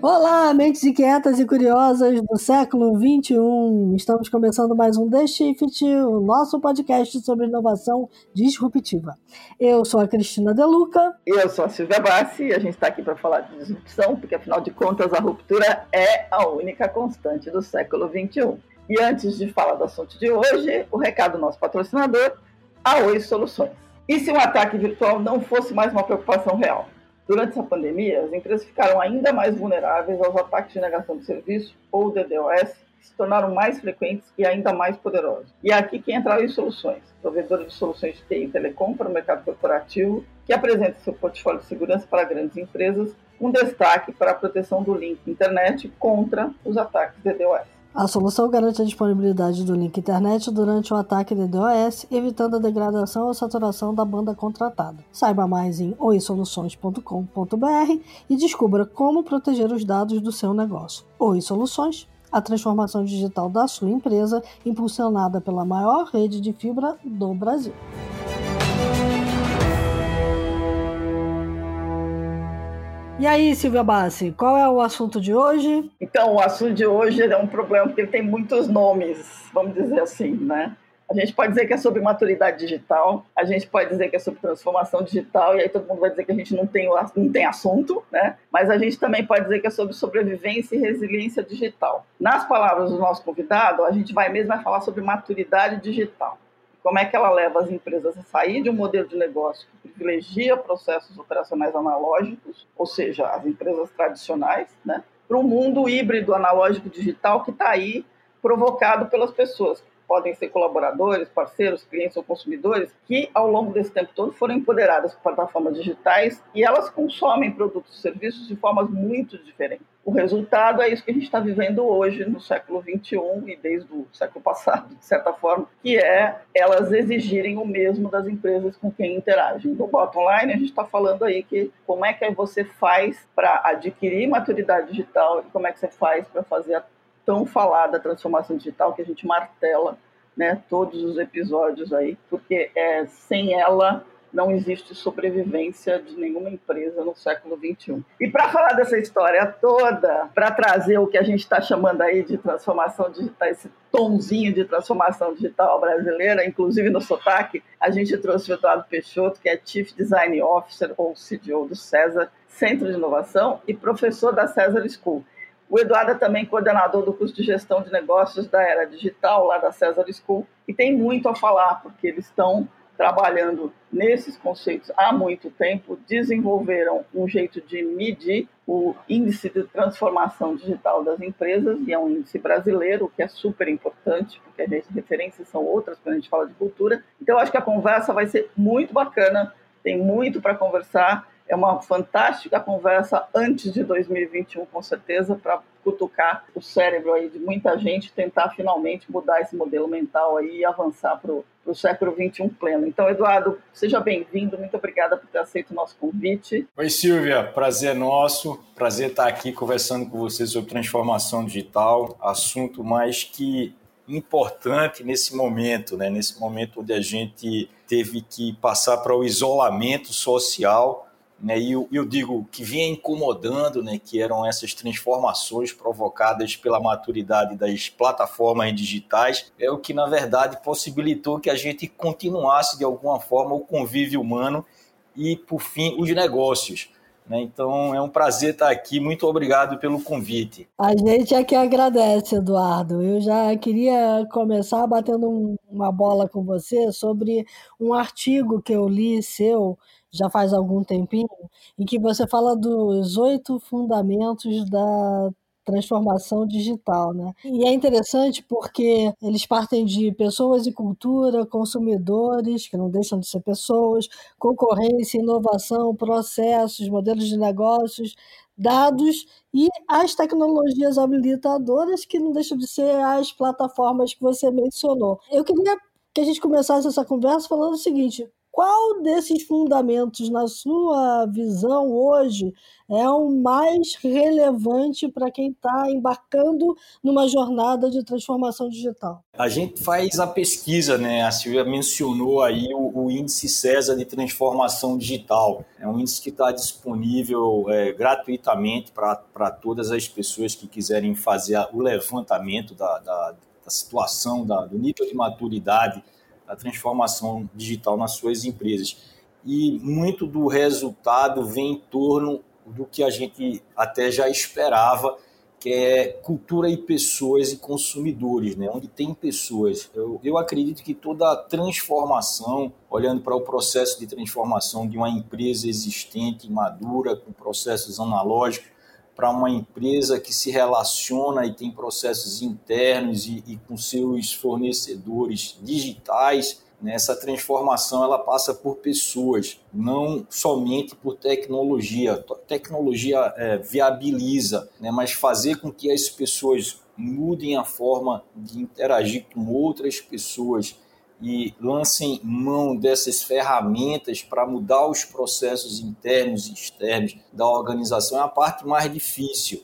Olá, mentes inquietas e curiosas do século XXI. Estamos começando mais um The Shift, o nosso podcast sobre inovação disruptiva. Eu sou a Cristina Deluca. Eu sou a Silvia Bassi e a gente está aqui para falar de disrupção, porque afinal de contas a ruptura é a única constante do século XXI. E antes de falar do assunto de hoje, o recado do nosso patrocinador, a Oi Soluções. E se um ataque virtual não fosse mais uma preocupação real? Durante essa pandemia, as empresas ficaram ainda mais vulneráveis aos ataques de negação de serviço, ou DDoS, que se tornaram mais frequentes e ainda mais poderosos. E é aqui que entra a Soluções, provedora de soluções de TI e telecom para o mercado corporativo, que apresenta seu portfólio de segurança para grandes empresas, com destaque para a proteção do link internet contra os ataques DDoS. A solução garante a disponibilidade do link internet durante o ataque DDoS, evitando a degradação ou saturação da banda contratada. Saiba mais em oisoluções.com.br e descubra como proteger os dados do seu negócio. Oi Soluções, a transformação digital da sua empresa, impulsionada pela maior rede de fibra do Brasil. E aí, Silvia Bassi, qual é o assunto de hoje? Então, o assunto de hoje é um problema porque ele tem muitos nomes, vamos dizer assim, né? A gente pode dizer que é sobre maturidade digital, a gente pode dizer que é sobre transformação digital, e aí todo mundo vai dizer que a gente não tem, não tem assunto, né? Mas a gente também pode dizer que é sobre sobrevivência e resiliência digital. Nas palavras do nosso convidado, a gente vai mesmo vai falar sobre maturidade digital como é que ela leva as empresas a sair de um modelo de negócio que privilegia processos operacionais analógicos, ou seja, as empresas tradicionais, né, para um mundo híbrido analógico digital que está aí provocado pelas pessoas, podem ser colaboradores, parceiros, clientes ou consumidores, que ao longo desse tempo todo foram empoderadas por plataformas digitais e elas consomem produtos e serviços de formas muito diferentes. O resultado é isso que a gente está vivendo hoje no século XXI e desde o século passado, de certa forma, que é elas exigirem o mesmo das empresas com quem interagem. No bottom line, a gente está falando aí que como é que você faz para adquirir maturidade digital e como é que você faz para fazer a tão falada transformação digital que a gente martela né, todos os episódios aí, porque é, sem ela não existe sobrevivência de nenhuma empresa no século XXI. E para falar dessa história toda, para trazer o que a gente está chamando aí de transformação digital, esse tomzinho de transformação digital brasileira, inclusive no sotaque, a gente trouxe o Eduardo Peixoto, que é Chief Design Officer ou CDO do César, Centro de Inovação e professor da César School. O Eduardo é também coordenador do curso de gestão de negócios da Era Digital, lá da César School, e tem muito a falar, porque eles estão trabalhando nesses conceitos há muito tempo, desenvolveram um jeito de medir o índice de transformação digital das empresas, e é um índice brasileiro, que é super importante, porque as referências são outras quando a gente fala de cultura. Então, acho que a conversa vai ser muito bacana, tem muito para conversar é uma fantástica conversa antes de 2021, com certeza, para cutucar o cérebro aí de muita gente, tentar finalmente mudar esse modelo mental aí e avançar para o século XXI pleno. Então, Eduardo, seja bem-vindo, muito obrigada por ter aceito o nosso convite. Oi, Silvia, prazer nosso, prazer estar aqui conversando com você sobre transformação digital, assunto mais que importante nesse momento, né? nesse momento onde a gente teve que passar para o isolamento social né, e eu, eu, digo que vinha incomodando, né, que eram essas transformações provocadas pela maturidade das plataformas digitais, é o que na verdade possibilitou que a gente continuasse de alguma forma o convívio humano e, por fim, os negócios. Né? Então é um prazer estar aqui. Muito obrigado pelo convite. A gente é que agradece, Eduardo. Eu já queria começar batendo uma bola com você sobre um artigo que eu li seu já faz algum tempinho, em que você fala dos oito fundamentos da transformação digital, né? E é interessante porque eles partem de pessoas e cultura, consumidores, que não deixam de ser pessoas, concorrência, inovação, processos, modelos de negócios, dados e as tecnologias habilitadoras, que não deixam de ser as plataformas que você mencionou. Eu queria que a gente começasse essa conversa falando o seguinte: qual desses fundamentos, na sua visão hoje, é o mais relevante para quem está embarcando numa jornada de transformação digital? A gente faz a pesquisa, né? A Silvia mencionou aí o, o índice César de transformação digital. É um índice que está disponível é, gratuitamente para todas as pessoas que quiserem fazer o levantamento da, da, da situação, da, do nível de maturidade da transformação digital nas suas empresas. E muito do resultado vem em torno do que a gente até já esperava, que é cultura e pessoas e consumidores, né? onde tem pessoas. Eu, eu acredito que toda transformação, olhando para o processo de transformação de uma empresa existente, madura, com processos analógicos, para uma empresa que se relaciona e tem processos internos e, e com seus fornecedores digitais, né, essa transformação ela passa por pessoas, não somente por tecnologia. Tecnologia é, viabiliza, né, mas fazer com que as pessoas mudem a forma de interagir com outras pessoas e lancem mão dessas ferramentas para mudar os processos internos e externos da organização é a parte mais difícil.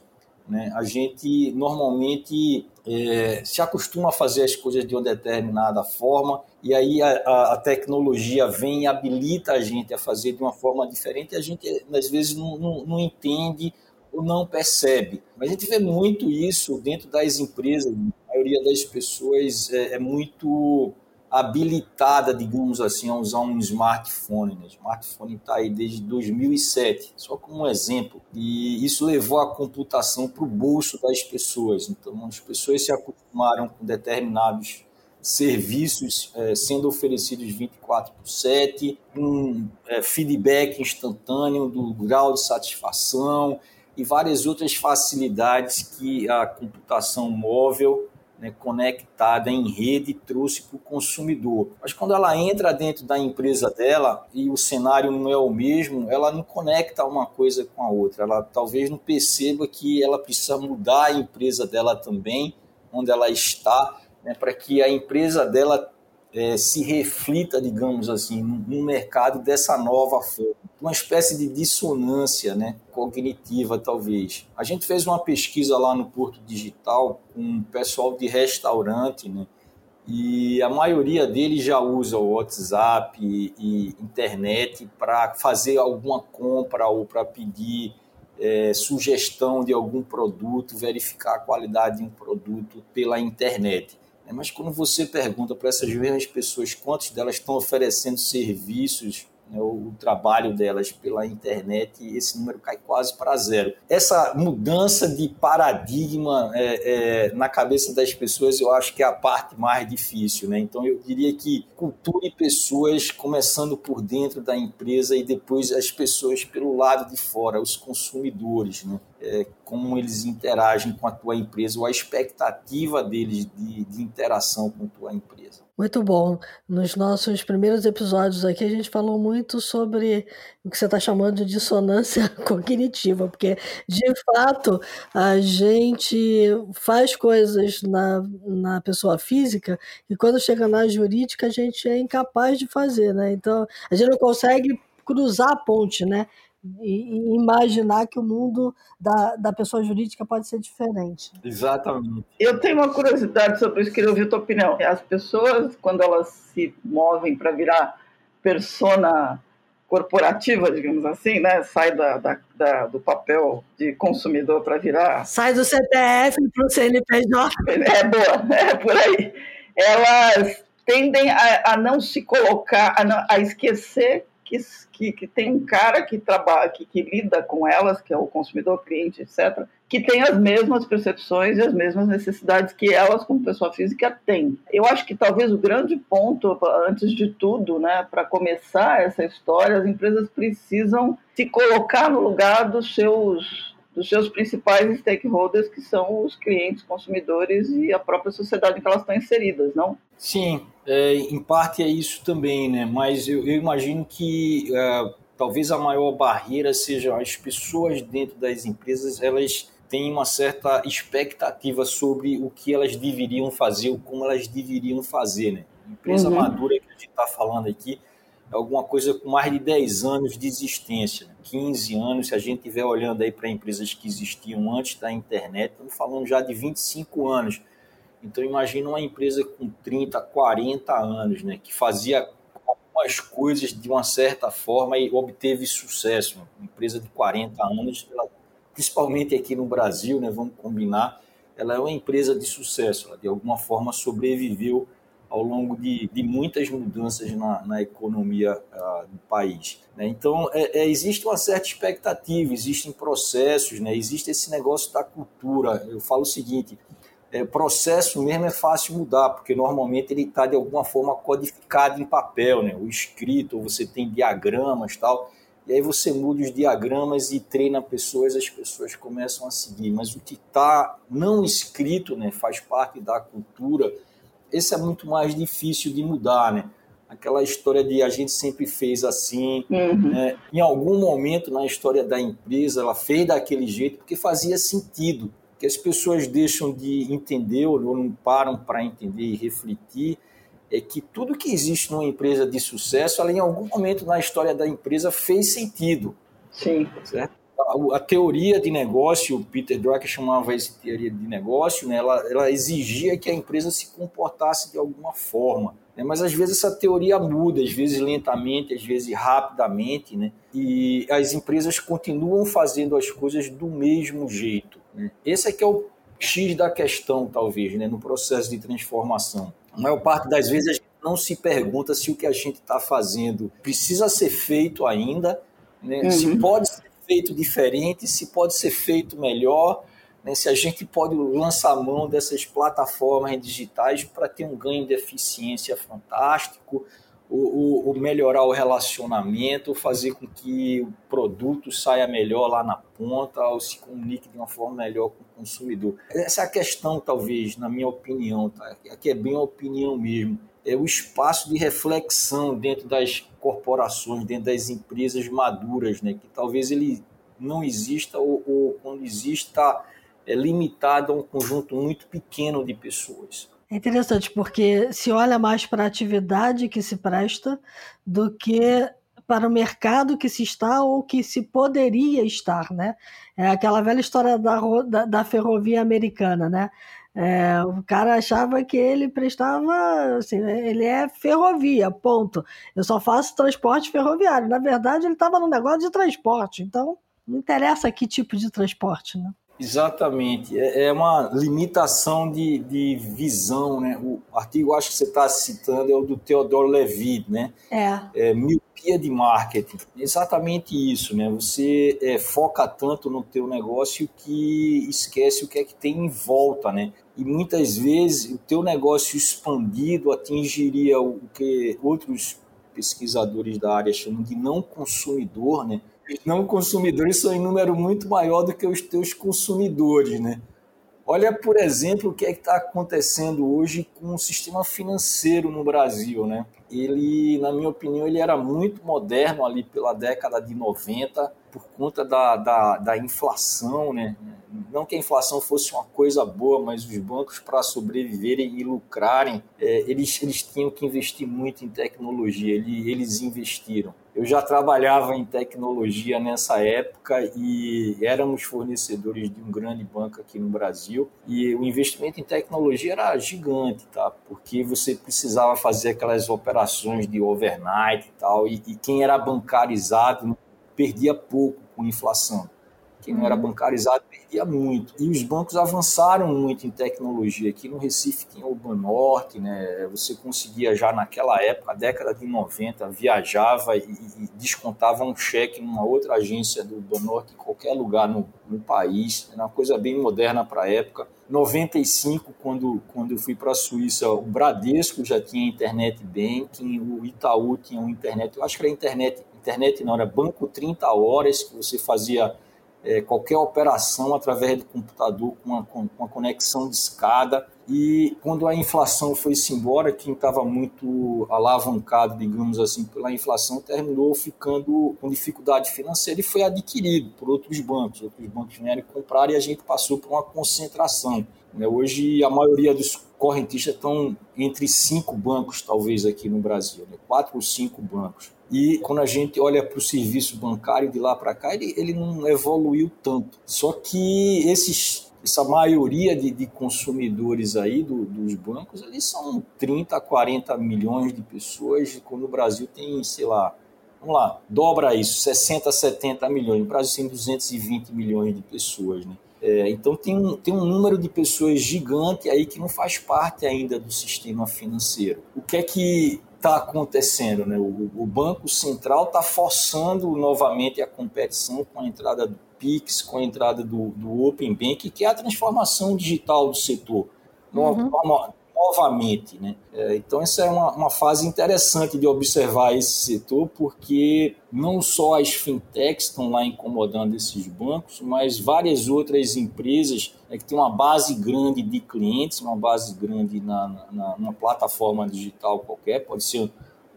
Né? A gente normalmente é, se acostuma a fazer as coisas de uma determinada forma e aí a, a, tecnologia vem e habilita a gente a fazer de uma forma diferente e a gente às vezes não, não, não entende ou não percebe. Mas a gente vê muito isso dentro das empresas. A maioria das pessoas é, é muito habilitada, digamos assim, a usar um smartphone. Né? O smartphone está aí desde 2007, só como um exemplo. E isso levou a computação para o bolso das pessoas. Então, as pessoas se acostumaram com determinados serviços é, sendo oferecidos 24 por 7, um é, feedback instantâneo do grau de satisfação e várias outras facilidades que a computação móvel né, conectada em rede trouxe para o consumidor. Mas quando ela entra dentro da empresa dela e o cenário não é o mesmo, ela não conecta uma coisa com a outra. Ela talvez não perceba que ela precisa mudar a empresa dela também, onde ela está, né, para que a empresa dela é, se reflita, digamos assim, no mercado dessa nova forma. Uma espécie de dissonância né, cognitiva, talvez. A gente fez uma pesquisa lá no Porto Digital com o pessoal de restaurante, né, e a maioria deles já usa o WhatsApp e, e internet para fazer alguma compra ou para pedir é, sugestão de algum produto, verificar a qualidade de um produto pela internet. Né? Mas quando você pergunta para essas mesmas pessoas quantas delas estão oferecendo serviços o, trabalho delas pela internet, esse número cai quase para zero. Essa mudança de paradigma é, é, na cabeça das pessoas, eu acho que é a parte mais difícil. Né? Então, eu diria que cultura e pessoas, começando por dentro da empresa e depois as pessoas pelo lado de fora, os consumidores. Né? É, como eles interagem com a tua empresa ou a expectativa deles de, de interação com a tua empresa. Muito bom. Nos nossos primeiros episódios aqui, a gente falou muito sobre o que você está chamando de dissonância cognitiva, porque, de fato, a gente faz coisas na, na pessoa física e, quando chega na jurídica, a gente é incapaz de fazer, né? Então, a gente não consegue cruzar a ponte, né? E, imaginar que o mundo da, da pessoa jurídica pode ser diferente. Exatamente. Eu tenho uma curiosidade sobre isso, queria ouvir a tua opinião. As pessoas, quando elas se movem para virar persona corporativa, digamos assim, né? Sai da, da, da do papel de consumidor para virar. Sai do CPF para o CNPJ. É boa, é por aí. Elas tendem a, a não se colocar, a, não, a esquecer que, que, que, tem um cara que trabalha, que, que, lida com elas, que é o consumidor, cliente, etc., que tem as mesmas percepções e as mesmas necessidades que elas, como pessoa física, têm. Eu acho que talvez o grande ponto, antes de tudo, né, para começar essa história, as empresas precisam se colocar no lugar dos seus dos seus principais stakeholders, que são os clientes, consumidores e a própria sociedade em que elas estão inseridas, não? Sim, é, em parte é isso também, né? Mas eu, eu imagino que é, talvez a maior barreira seja as pessoas dentro das empresas, elas têm uma certa expectativa sobre o que elas deveriam fazer ou como elas deveriam fazer, né? Empresa uhum. madura que a gente está falando aqui, alguma coisa com mais de 10 anos de existência, 15 né? anos, se a gente estiver olhando aí para empresas que existiam antes da internet, estamos falando já de 25 anos. Então imagina uma empresa com 30, 40 anos, né, que fazia algumas coisas de uma certa forma e obteve sucesso. Uma empresa de 40 anos, ela, principalmente aqui no Brasil, né, vamos combinar, ela é uma empresa de sucesso, ela de alguma forma sobreviveu ao longo de, de muitas mudanças na, na economia uh, do país. Né? Então, é, é, existe uma certa expectativa, existem processos, né? existe esse negócio da cultura. Eu falo o seguinte: é, processo mesmo é fácil mudar, porque normalmente ele está de alguma forma codificado em papel, né? o escrito, você tem diagramas tal. E aí você muda os diagramas e treina pessoas, as pessoas começam a seguir. Mas o que está não escrito, né, faz parte da cultura, esse é muito mais difícil de mudar, né? Aquela história de a gente sempre fez assim, uhum. né? em algum momento na história da empresa ela fez daquele jeito porque fazia sentido, que as pessoas deixam de entender ou não param para entender e refletir é que tudo que existe numa empresa de sucesso, ela em algum momento na história da empresa fez sentido. Sim. Certo? A, a teoria de negócio, o Peter Drucker chamava isso de teoria de negócio, né? ela, ela exigia que a empresa se comportasse de alguma forma. Né? Mas às vezes essa teoria muda, às vezes lentamente, às vezes rapidamente, né? e as empresas continuam fazendo as coisas do mesmo jeito. Né? Esse é que é o X da questão, talvez, né? no processo de transformação. A maior parte das vezes a gente não se pergunta se o que a gente está fazendo precisa ser feito ainda, né? uhum. se pode ser feito diferente, se pode ser feito melhor, né? se a gente pode lançar mão dessas plataformas digitais para ter um ganho de eficiência fantástico, o, o, melhorar o relacionamento, fazer com que o produto saia melhor lá na ponta, ou se comunique de uma forma melhor com o consumidor. Essa é a questão, talvez, na minha opinião, tá? aqui é bem a opinião mesmo, é o espaço de reflexão dentro das corporações, dentro das empresas maduras, né? que talvez ele não exista ou, ou quando exista é limitado a um conjunto muito pequeno de pessoas. É interessante, porque se olha mais para a atividade que se presta do que para o mercado que se está ou que se poderia estar, né? É aquela velha história da, da, da ferrovia americana, né? É, o cara achava que ele prestava, assim, ele é ferrovia, ponto. Eu só faço transporte ferroviário. Na verdade, ele estava no negócio de transporte, então não interessa que tipo de transporte, né? Exatamente, é, é uma limitação de, de visão, né? O artigo, acho que você está citando, é o do Theodore Levitt, né? É. é miopia de marketing. Exatamente isso, né? Você é, foca tanto no teu negócio que esquece o que é que tem em volta, né? E muitas vezes o teu negócio expandido atingiria o que outros pesquisadores da área chamam de não consumidor, né? os não consumidores são em número muito maior do que os teus consumidores, né? Olha, por exemplo, o que é está acontecendo hoje com o sistema financeiro no Brasil, né? Ele, na minha opinião, ele era muito moderno ali pela década de 90, por conta da, da, da inflação, né? Não que a inflação fosse uma coisa boa, mas os bancos, para sobreviverem e lucrarem, é, eles, eles tinham que investir muito em tecnologia, eles, eles investiram. Eu já trabalhava em tecnologia nessa época e éramos fornecedores de um grande banco aqui no Brasil. E o investimento em tecnologia era gigante, tá? Porque você precisava fazer aquelas operações de overnight e tal. E, e quem era bancarizado perdia pouco com inflação. Quem não era uhum. bancarizado perdia muito. E os bancos avançaram muito em tecnologia. Aqui no Recife tinha o Banorte, né? Você conseguia já naquela época, década de 90, viajava e, e descontava um cheque numa outra agência do Banorte em qualquer lugar no, no país. Era uma coisa bem moderna para a época. 95, quando, quando eu fui para a Suíça, o Bradesco já tinha internet banking, o Itaú tinha um internet, eu acho que era internet, internet não, era banco 30 horas, que você fazia é, qualquer operação através do computador com uma, com uma conexão de escada. E quando a inflação foi-se embora, quem estava muito alavancado, digamos assim, pela inflação, terminou ficando com dificuldade financeira e foi adquirido por outros bancos. Outros bancos vieram comprar e a gente passou por uma concentração. Né? Hoje, a maioria dos correntistas estão entre cinco bancos, talvez, aqui no Brasil, né? quatro ou cinco bancos. E quando a gente olha para o serviço bancário de lá para cá, ele, ele não evoluiu tanto. Só que esses, essa maioria de, de consumidores aí do, dos bancos, eles são 30, 40 milhões de pessoas, quando o Brasil tem, sei lá, vamos lá, dobra isso, 60, 70 milhões. O Brasil tem 220 milhões de pessoas, né? É, então tem um, tem um número de pessoas gigante aí que não faz parte ainda do sistema financeiro. O que é que está acontecendo? Né? O, o Banco Central está forçando novamente a competição com a entrada do PIX, com a entrada do, do Open Bank, que é a transformação digital do setor. Uhum novamente. Né? É, então, essa é uma, uma, fase interessante de observar esse setor, porque não só as fintechs estão lá incomodando esses bancos, mas várias outras empresas né, que têm uma base grande de clientes, uma base grande na, na, numa plataforma digital qualquer, pode ser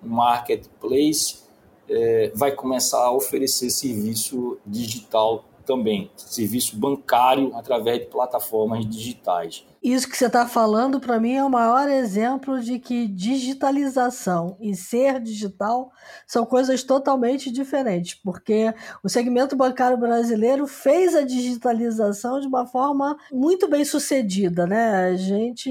um marketplace, é, vai começar a oferecer serviço digital também, serviço bancário através de plataformas digitais. Isso que você está falando, para mim, é o maior exemplo de que digitalização e ser digital são coisas totalmente diferentes, porque o segmento bancário brasileiro fez a digitalização de uma forma muito bem sucedida. Né? A gente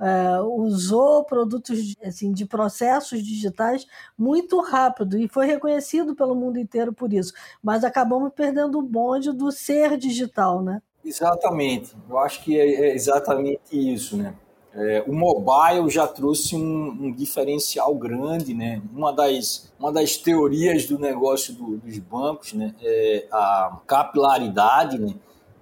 é, usou produtos assim, de processos digitais muito rápido e foi reconhecido pelo mundo inteiro por isso, mas acabamos perdendo o bonde do ser digital. Né? Exatamente, eu acho que é, é exatamente isso, né? É, o mobile já trouxe um, um, diferencial grande, né? Uma das, uma das teorias do negócio do, dos bancos, né? É a capilaridade, né?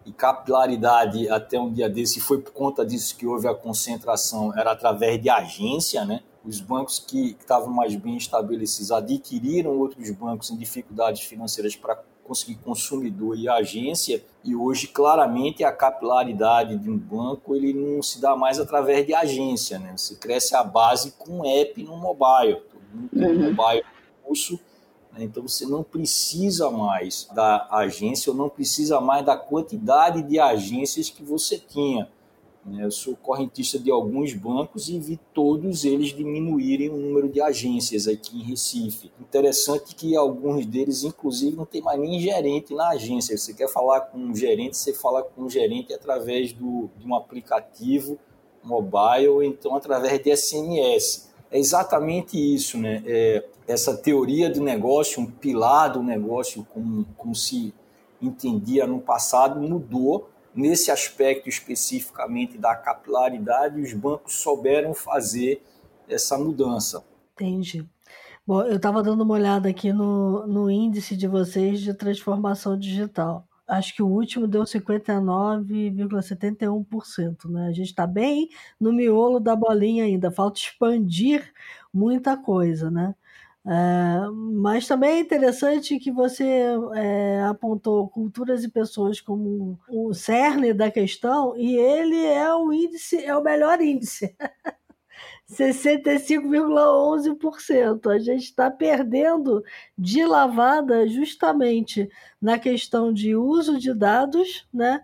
E capilaridade até um dia desse foi por conta disso que houve a concentração, era através de agência, né? Os bancos que estavam mais bem estabelecidos adquiriram outros bancos em dificuldades financeiras para conseguir consumidor e agência, e hoje claramente a capilaridade de um banco ele não se dá mais através de agência, né? Você cresce a base com app no mobile, todo mundo tem uhum. mobile curso? Então você não precisa mais da agência ou não precisa mais da quantidade de agências que você tinha. Né? Eu sou correntista de alguns bancos e vi todos eles diminuírem o número de agências aqui em Recife. Interessante que alguns deles, inclusive, não tem mais nem gerente na agência. Você quer falar com um gerente, você fala com um gerente através do, de um aplicativo mobile ou então através de SMS. É exatamente isso, né? É, essa teoria do negócio, um pilar do negócio, como, como se entendia no passado, mudou nesse aspecto especificamente da capilaridade, os bancos souberam fazer essa mudança. Entendi. Bom, eu estava dando uma olhada aqui no, no índice de vocês de transformação digital. Acho que o último deu 59,71%. Né? A gente está bem no miolo da bolinha ainda, falta expandir muita coisa. Né? É, mas também é interessante que você é, apontou culturas e pessoas como o cerne da questão, e ele é o índice, é o melhor índice. 65,11%. A gente está perdendo de lavada justamente na questão de uso de dados né,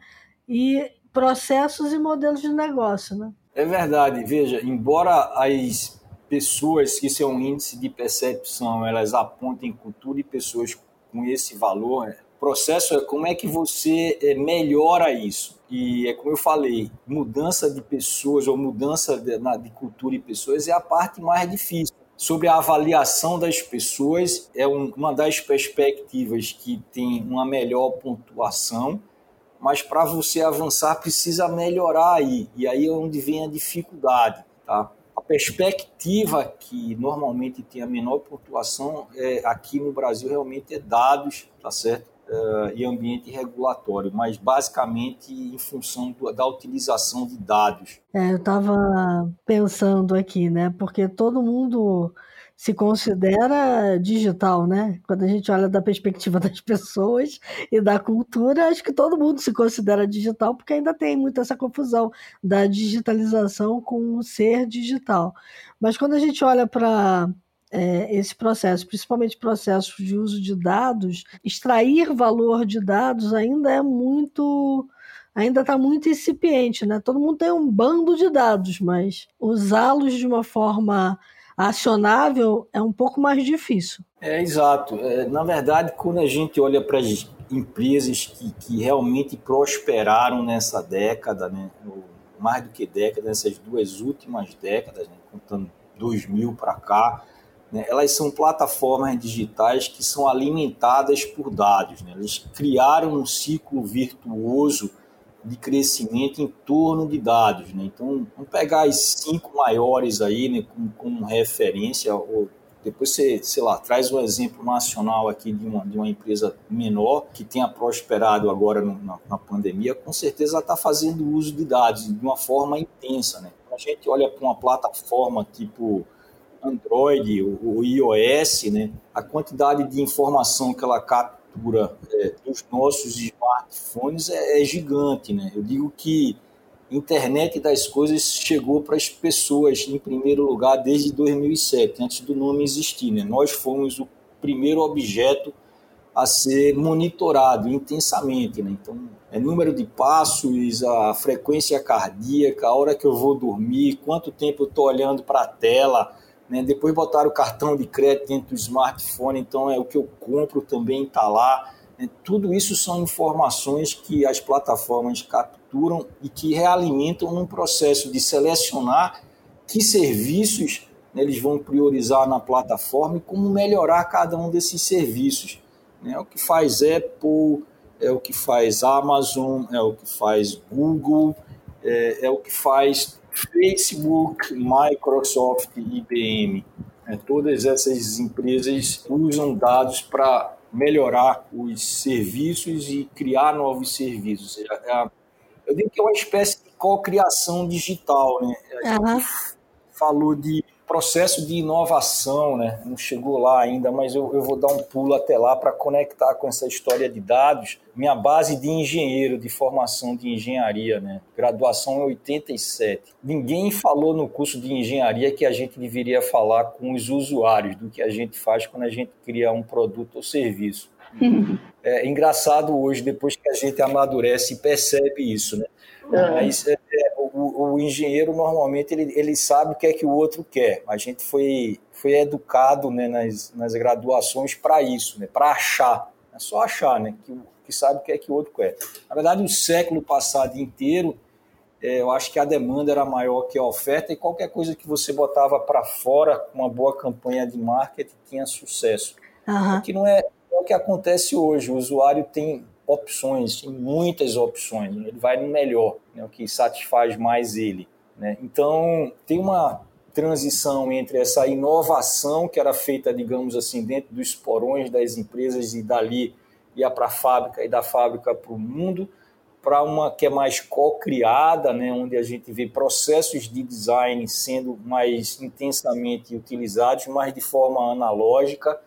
e processos e modelos de negócio. Né? É verdade. Veja, embora as pessoas que seu índice de percepção elas apontem cultura e pessoas com esse valor, né? Processo é como é que você é, melhora isso. E é como eu falei, mudança de pessoas ou mudança de, na, de cultura e pessoas é a parte mais difícil. Sobre a avaliação das pessoas, é um, uma das perspectivas que tem uma melhor pontuação, mas para você avançar precisa melhorar aí. E aí é onde vem a dificuldade, tá? A perspectiva que normalmente tem a menor pontuação é, aqui no Brasil realmente é dados, tá certo? Uh, e ambiente regulatório, mas basicamente em função do, da utilização de dados. É, eu estava pensando aqui, né? Porque todo mundo se considera digital, né? Quando a gente olha da perspectiva das pessoas e da cultura, acho que todo mundo se considera digital, porque ainda tem muito essa confusão da digitalização com o ser digital. Mas quando a gente olha para é, esse processo, principalmente processos de uso de dados, extrair valor de dados ainda é muito ainda está muito incipiente, né? Todo mundo tem um bando de dados, mas usá-los de uma forma acionável é um pouco mais difícil. É, exato. É, na verdade, quando a gente olha para as empresas que, que realmente prosperaram nessa década, né, mais do que década, nessas duas últimas décadas, né, contando 2000 para cá, né, elas são plataformas digitais que são alimentadas por dados. Né? Eles criaram um ciclo virtuoso de crescimento em torno de dados. Né? Então, vamos pegar as cinco maiores aí né, como, como referência, ou depois você, sei lá, traz um exemplo nacional aqui de uma, de uma empresa menor que tenha prosperado agora no, na, na, pandemia, com certeza está fazendo uso de dados de uma forma intensa. Né? A gente olha para uma plataforma tipo Android, o, o iOS, né, a quantidade de informação que ela captura é, dos nossos smartphones é, é, gigante. Né? Eu digo que internet das coisas chegou para as pessoas em primeiro lugar desde 2007, antes do nome existir. Né? Nós fomos o primeiro objeto a ser monitorado intensamente. Né? Então, é número de passos, a frequência cardíaca, a hora que eu vou dormir, quanto tempo eu estou olhando para a tela, né? Depois botaram o cartão de crédito dentro do smartphone, então é o que eu compro também está lá. Né? Tudo isso são informações que as plataformas capturam e que realimentam num processo de selecionar que serviços né, eles vão priorizar na plataforma e como melhorar cada um desses serviços. Né? É o que faz Apple, é o que faz Amazon, é o que faz Google, é, é o que faz Facebook, Microsoft, IBM, né, todas essas empresas usam dados para melhorar os serviços e criar novos serviços. É, eu digo que é uma espécie de co-criação digital. Né? A uhum. gente falou de processo de inovação, né? não chegou lá ainda, mas eu, eu vou dar um pulo até lá para conectar com essa história de dados. Minha base de engenheiro, de formação de engenharia, né? graduação em 87. Ninguém falou no curso de engenharia que a gente deveria falar com os usuários do que a gente faz quando a gente cria um produto ou serviço. É engraçado hoje, depois que a gente amadurece e percebe isso, né? Mas é, é, o, o, engenheiro normalmente ele, ele sabe o que é que o outro quer. A gente foi, foi educado né, nas, nas graduações para isso, né, para achar. É só achar, né, que, que sabe o que é que o outro quer. Na verdade, o século passado inteiro, é, eu acho que a demanda era maior que a oferta e qualquer coisa que você botava para fora com uma boa campanha de marketing tinha sucesso. Uhum. O que não é, é o que acontece hoje. O usuário tem opções, tem muitas opções, ele vai no melhor, né, o que satisfaz mais ele. Né? Então, tem uma transição entre essa inovação que era feita, digamos assim, dentro dos porões das empresas e dali ia para a fábrica e da fábrica para o mundo, para uma que é mais co-criada, né, onde a gente vê processos de design sendo mais intensamente utilizados, mas de forma analógica,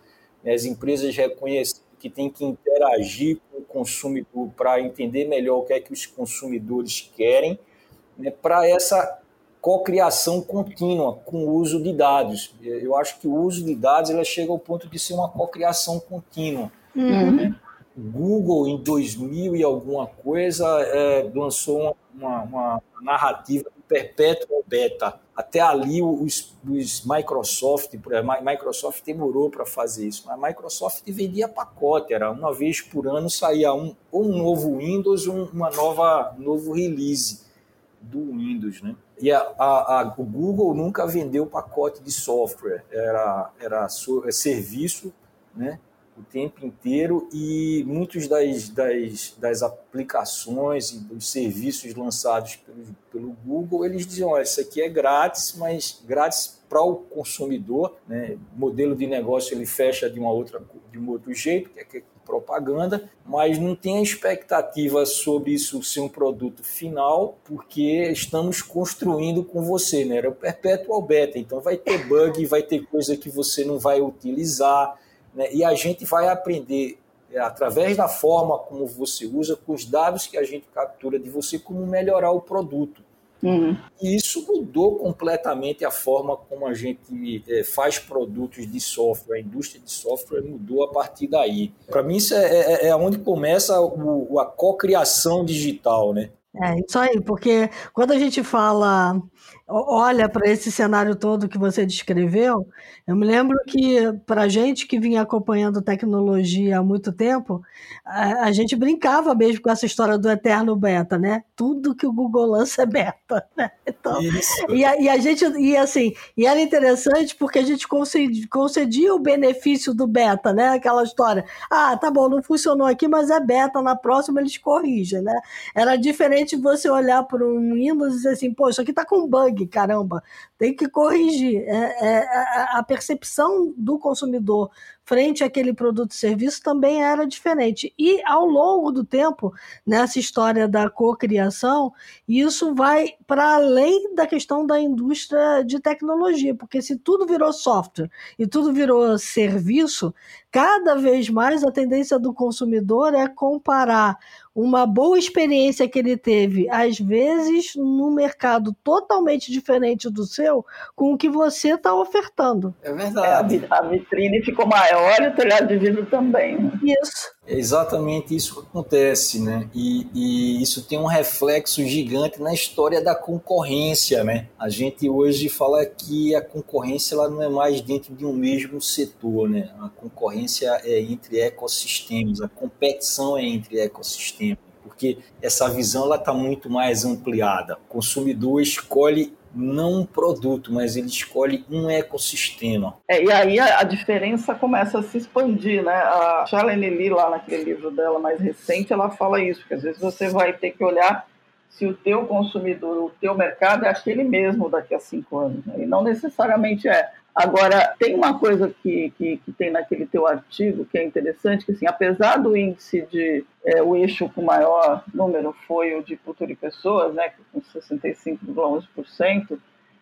as empresas reconhecem que tem que interagir com o consumidor para entender melhor o que é que os consumidores querem, né, para essa cocriação contínua com o uso de dados. Eu acho que o uso de dados ela chega ao ponto de ser uma cocriação contínua. Uhum. Né? Google, em 2000 e alguma coisa, é, lançou uma, uma, uma narrativa perpétuo beta. Até ali os, os Microsoft, Microsoft demorou para fazer isso, mas a Microsoft vendia pacote, era uma vez por ano saía um, um novo Windows, um, uma nova novo release do Windows, né? E a, a, a, o Google nunca vendeu pacote de software, era, era serviço, né? O tempo inteiro e muitos das, das, das aplicações e dos serviços lançados pelo, pelo Google, eles diziam, olha, isso aqui é grátis, mas grátis para o consumidor, né? O modelo de negócio ele fecha de uma outra de um outro jeito, que é, que é propaganda, mas não tem expectativa sobre isso ser um produto final, porque estamos construindo com você, né? Era o perpetual beta, então vai ter bug, vai ter coisa que você não vai utilizar, né? E a gente vai aprender, é, através da forma como você usa, com os dados que a gente captura de você, como melhorar o produto. Uhum. E isso mudou completamente a forma como a gente é, faz produtos de software. A indústria de software mudou a partir daí. Para mim, isso é, é, é onde começa o, a cocriação digital, né? É isso aí, porque quando a gente fala olha para esse cenário todo que você descreveu, eu me lembro que, para gente que vinha acompanhando tecnologia há muito tempo, a, a, gente brincava mesmo com essa história do eterno beta, né? Tudo que o Google lança é beta, né? Então, e a, e, a, gente, e assim, e era interessante porque a gente concedia, concedia o benefício do beta, né? Aquela história, ah, tá bom, não funcionou aqui, mas é beta, na próxima eles corrigem, né? Era diferente você olhar para um Windows e dizer assim, pô, isso aqui tá com bug, caramba, tem que corrigir. É, é, a percepção do consumidor frente àquele produto e serviço também era diferente. E ao longo do tempo, nessa história da cocriação, isso vai para além da questão da indústria de tecnologia, porque se tudo virou software e tudo virou serviço, cada vez mais a tendência do consumidor é comparar uma boa experiência que ele teve, às vezes, num mercado totalmente diferente do seu, com o que você está ofertando. É verdade. É, a vitrine ficou maior e o telhado de vidro também. Né? Isso. É exatamente isso que acontece, né? E, e, isso tem um reflexo gigante na história da concorrência, né? A gente hoje fala que a concorrência ela não é mais dentro de um mesmo setor, né? A concorrência é entre ecossistemas, a competição é entre ecossistemas porque essa visão ela está muito mais ampliada. O consumidor escolhe não um produto, mas ele escolhe um ecossistema. É, e aí a, a, diferença começa a se expandir, né? A Charlene Lee, lá naquele livro dela mais recente, ela fala isso, que às vezes você vai ter que olhar se o teu consumidor, o teu mercado é aquele mesmo daqui a cinco anos. Né? E não necessariamente é. Agora, tem uma coisa que, que, que, tem naquele teu artigo que é interessante, que assim, apesar do índice de é, o eixo com maior número foi o de cultura e pessoas, né, com 65,11%,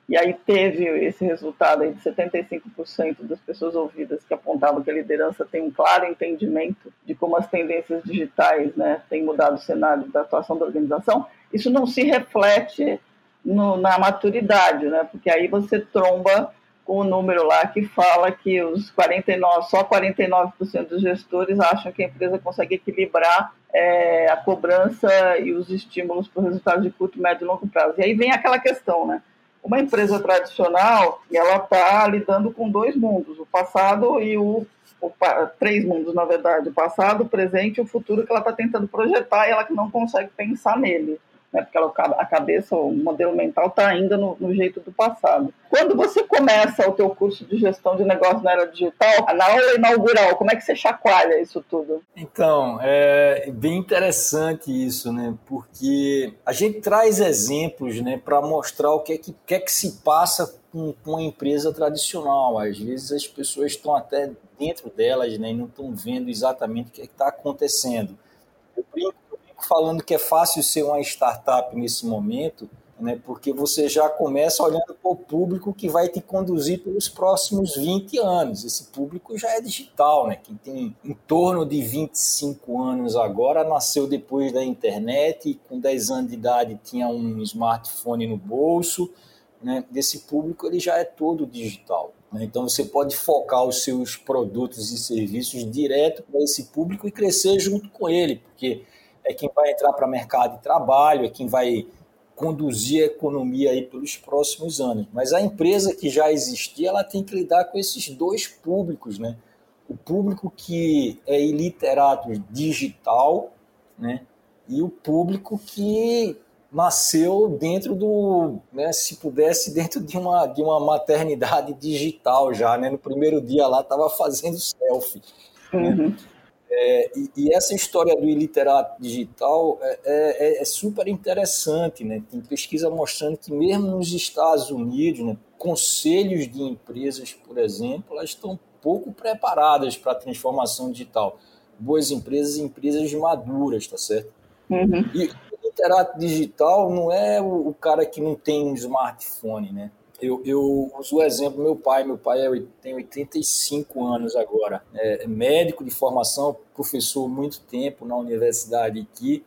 e aí teve esse resultado aí de 75% das pessoas ouvidas que apontavam que a liderança tem um claro entendimento de como as tendências digitais né, têm mudado o cenário da atuação da organização, isso não se reflete no, na maturidade, né, porque aí você tromba com o número lá que fala que os 49, só 49% dos gestores acham que a empresa consegue equilibrar é, a cobrança e os estímulos para o resultado de curto, médio e longo prazo. E aí vem aquela questão, né? Uma empresa tradicional, ela está lidando com dois mundos, o passado e o, o, três mundos, na verdade, o passado, o presente e o futuro que ela está tentando projetar e ela que não consegue pensar nele né, porque ela, a cabeça, o modelo mental está ainda no, no, jeito do passado. Quando você começa o teu curso de gestão de negócio na era digital, na aula inaugural, como é que você chacoalha isso tudo? Então, é bem interessante isso, né? Porque a gente traz exemplos, né, para mostrar o que é que, que, é que se passa com, com uma empresa tradicional. Às vezes as pessoas estão até dentro delas, né, e não estão vendo exatamente o que é está acontecendo. Eu brinco falando que é fácil ser uma startup nesse momento, né, porque você já começa olhando para o público que vai te conduzir pelos próximos 20 anos. Esse público já é digital, né? Quem tem em torno de 25 anos agora nasceu depois da internet e com 10 anos de idade tinha um smartphone no bolso. Né? Esse público ele já é todo digital. Né? Então você pode focar os seus produtos e serviços direto para esse público e crescer junto com ele, porque é quem vai entrar para o mercado de trabalho, é quem vai conduzir a economia aí pelos próximos anos. Mas a empresa que já existia, ela tem que lidar com esses dois públicos, né? O público que é iliterato digital, né? E o público que nasceu dentro do, né, se pudesse, dentro de uma, de uma maternidade digital já, né? No primeiro dia lá estava fazendo selfie. Né? Uhum. Né? É, e, e, essa história do iliterato digital é, é, é, super interessante, né? Tem pesquisa mostrando que mesmo nos Estados Unidos, né, conselhos de empresas, por exemplo, elas estão pouco preparadas para a transformação digital. Boas empresas, empresas maduras, tá certo? Uhum. E o literato digital não é o, o cara que não tem um smartphone, né? Eu, eu uso o exemplo do meu pai. Meu pai é, tem 85 anos agora. É, é médico de formação, professor muito tempo na universidade aqui.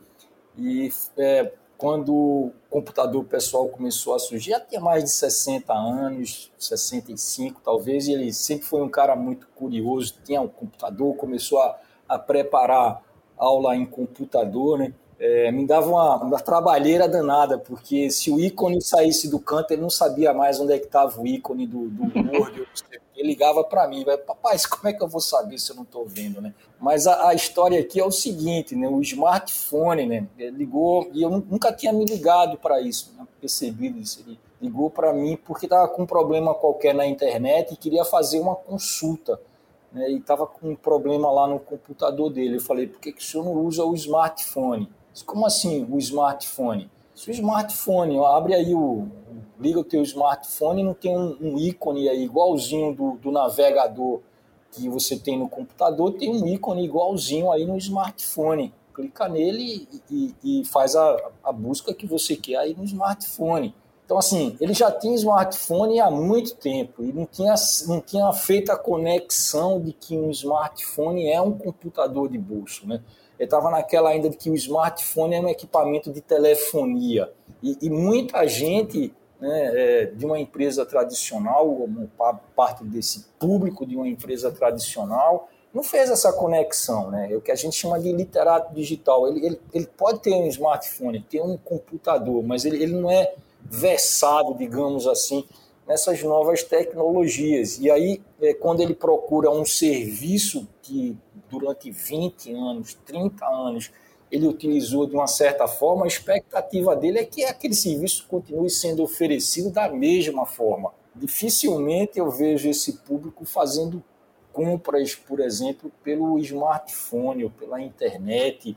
E é, quando o computador pessoal começou a surgir, já tinha mais de 60 anos, 65 talvez, e ele sempre foi um cara muito curioso, tinha um computador, começou a, a preparar aula em computador, né? É, me dava uma, uma, trabalheira danada, porque se o ícone saísse do canto, ele não sabia mais onde é que estava o ícone do, do Word. ele ligava para mim, papai, como é que eu vou saber se eu não estou vendo, né? Mas a, a, história aqui é o seguinte, né? O smartphone, né? Ligou e eu nunca tinha me ligado para isso, né? percebido isso. Ele ligou para mim porque estava com um problema qualquer na internet e queria fazer uma consulta. Né? E estava com um problema lá no computador dele. Eu falei, por que, que o senhor não usa o smartphone? Como assim o smartphone? Se o smartphone, abre aí o. liga o teu smartphone não tem um, um ícone aí igualzinho do, do, navegador que você tem no computador, tem um ícone igualzinho aí no smartphone. Clica nele e, e, e faz a, a busca que você quer aí no smartphone. Então, assim, ele já tinha smartphone há muito tempo e não tinha, não tinha feito a conexão de que um smartphone é um computador de bolso, né? Eu estava naquela ainda de que o smartphone é um equipamento de telefonia. E, e muita gente né, é, de uma empresa tradicional, parte desse público de uma empresa tradicional, não fez essa conexão, né? É o que a gente chama de literato digital. Ele, ele, ele pode ter um smartphone, ter um computador, mas ele, ele não é versado, digamos assim, nessas novas tecnologias. E aí, é, quando ele procura um serviço que durante 20 anos, 30 anos, ele utilizou de uma certa forma, a expectativa dele é que aquele serviço continue sendo oferecido da mesma forma. Dificilmente eu vejo esse público fazendo compras, por exemplo, pelo smartphone ou pela internet,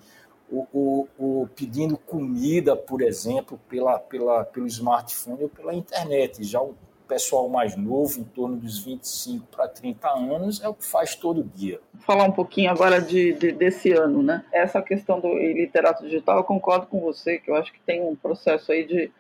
ou, ou, ou pedindo comida, por exemplo, pela, pela, pelo smartphone ou pela internet. Já o pessoal mais novo, em torno dos 25 para 30 anos, é o que faz todo dia. Vou falar um pouquinho agora de, de, desse ano, né? Essa questão do literato digital, eu concordo com você, que eu acho que tem um processo aí de.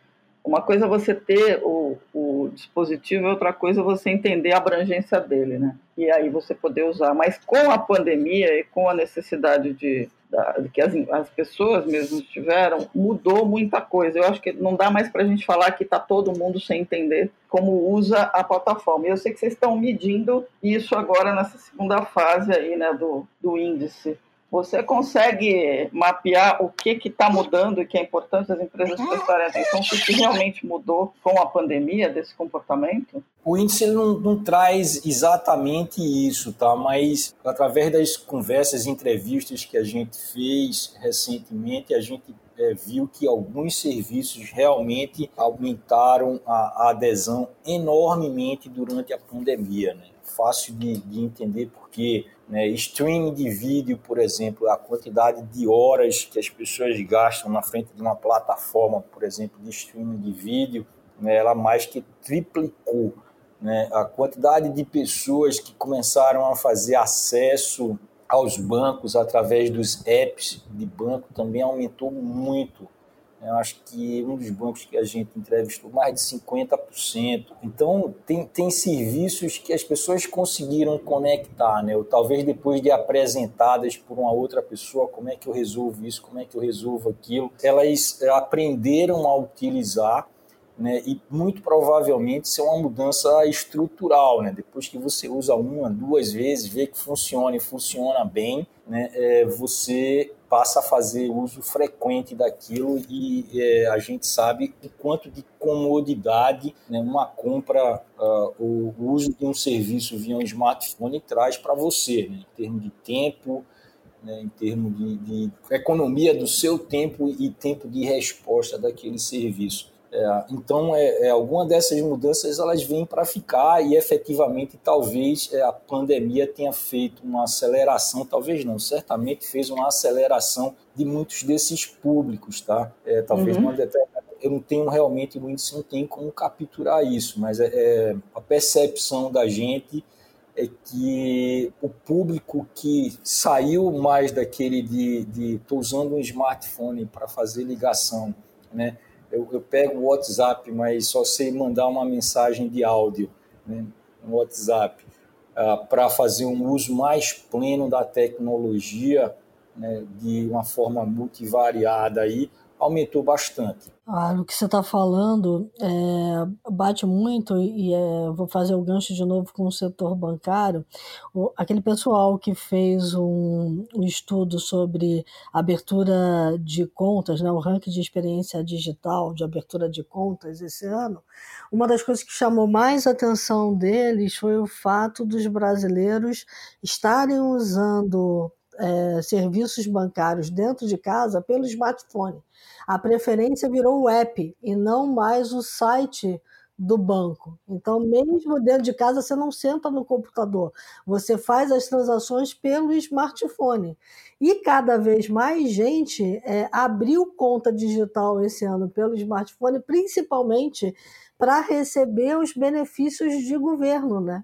Uma coisa é você ter o, o dispositivo, outra coisa é você entender a abrangência dele, né? E aí você poder usar. Mas com a pandemia e com a necessidade de da, que as, as pessoas mesmo tiveram, mudou muita coisa. Eu acho que não dá mais para a gente falar que está todo mundo sem entender como usa a plataforma. E eu sei que vocês estão medindo isso agora nessa segunda fase aí, né, do, do índice. Você consegue mapear o que está mudando e que é importante as empresas prestarem atenção, o que realmente mudou com a pandemia desse comportamento? O índice não, não, traz exatamente isso, tá? Mas através das conversas, entrevistas que a gente fez recentemente, a gente é, viu que alguns serviços realmente aumentaram a, a adesão enormemente durante a pandemia, né? Fácil de, de entender porque né? Streaming de vídeo, por exemplo, a quantidade de horas que as pessoas gastam na frente de uma plataforma, por exemplo, de streaming de vídeo, né? ela mais que triplicou. Né? A quantidade de pessoas que começaram a fazer acesso aos bancos através dos apps de banco também aumentou muito. Eu acho que um dos bancos que a gente entrevistou, mais de 50%. Então, tem, tem serviços que as pessoas conseguiram conectar, né? Ou talvez depois de apresentadas por uma outra pessoa, como é que eu resolvo isso, como é que eu resolvo aquilo, elas aprenderam a utilizar né, e muito provavelmente isso é uma mudança estrutural. Né? Depois que você usa uma, duas vezes, vê que funciona e funciona bem, né, é, você passa a fazer uso frequente daquilo e é, a gente sabe o quanto de comodidade né, uma compra, uh, o uso de um serviço via um smartphone traz para você, né, em termos de tempo, né, em termos de, de economia do seu tempo e tempo de resposta daquele serviço. É, então, é, é, alguma dessas mudanças elas vêm para ficar e efetivamente talvez é, a pandemia tenha feito uma aceleração, talvez não, certamente fez uma aceleração de muitos desses públicos, tá? É, talvez uhum. eu não tenho realmente no índice não tem como capturar isso, mas é, é, a percepção da gente é que o público que saiu mais daquele de estou usando um smartphone para fazer ligação, né? Eu, eu pego o WhatsApp, mas só sei mandar uma mensagem de áudio né, no WhatsApp, uh, para fazer um uso mais pleno da tecnologia, né, de uma forma multivariada aí, aumentou bastante. Ah, o que você está falando é, bate muito e é, vou fazer o gancho de novo com o setor bancário. O, aquele pessoal que fez um, um, estudo sobre abertura de contas, né, o ranking de experiência digital de abertura de contas esse ano, uma das coisas que chamou mais atenção deles foi o fato dos brasileiros estarem usando é, serviços bancários dentro de casa pelo smartphone. A preferência virou o app e não mais o site do banco. Então, mesmo dentro de casa, você não senta no computador, você faz as transações pelo smartphone. E cada vez mais gente é, abriu conta digital esse ano pelo smartphone, principalmente para receber os benefícios de governo, né?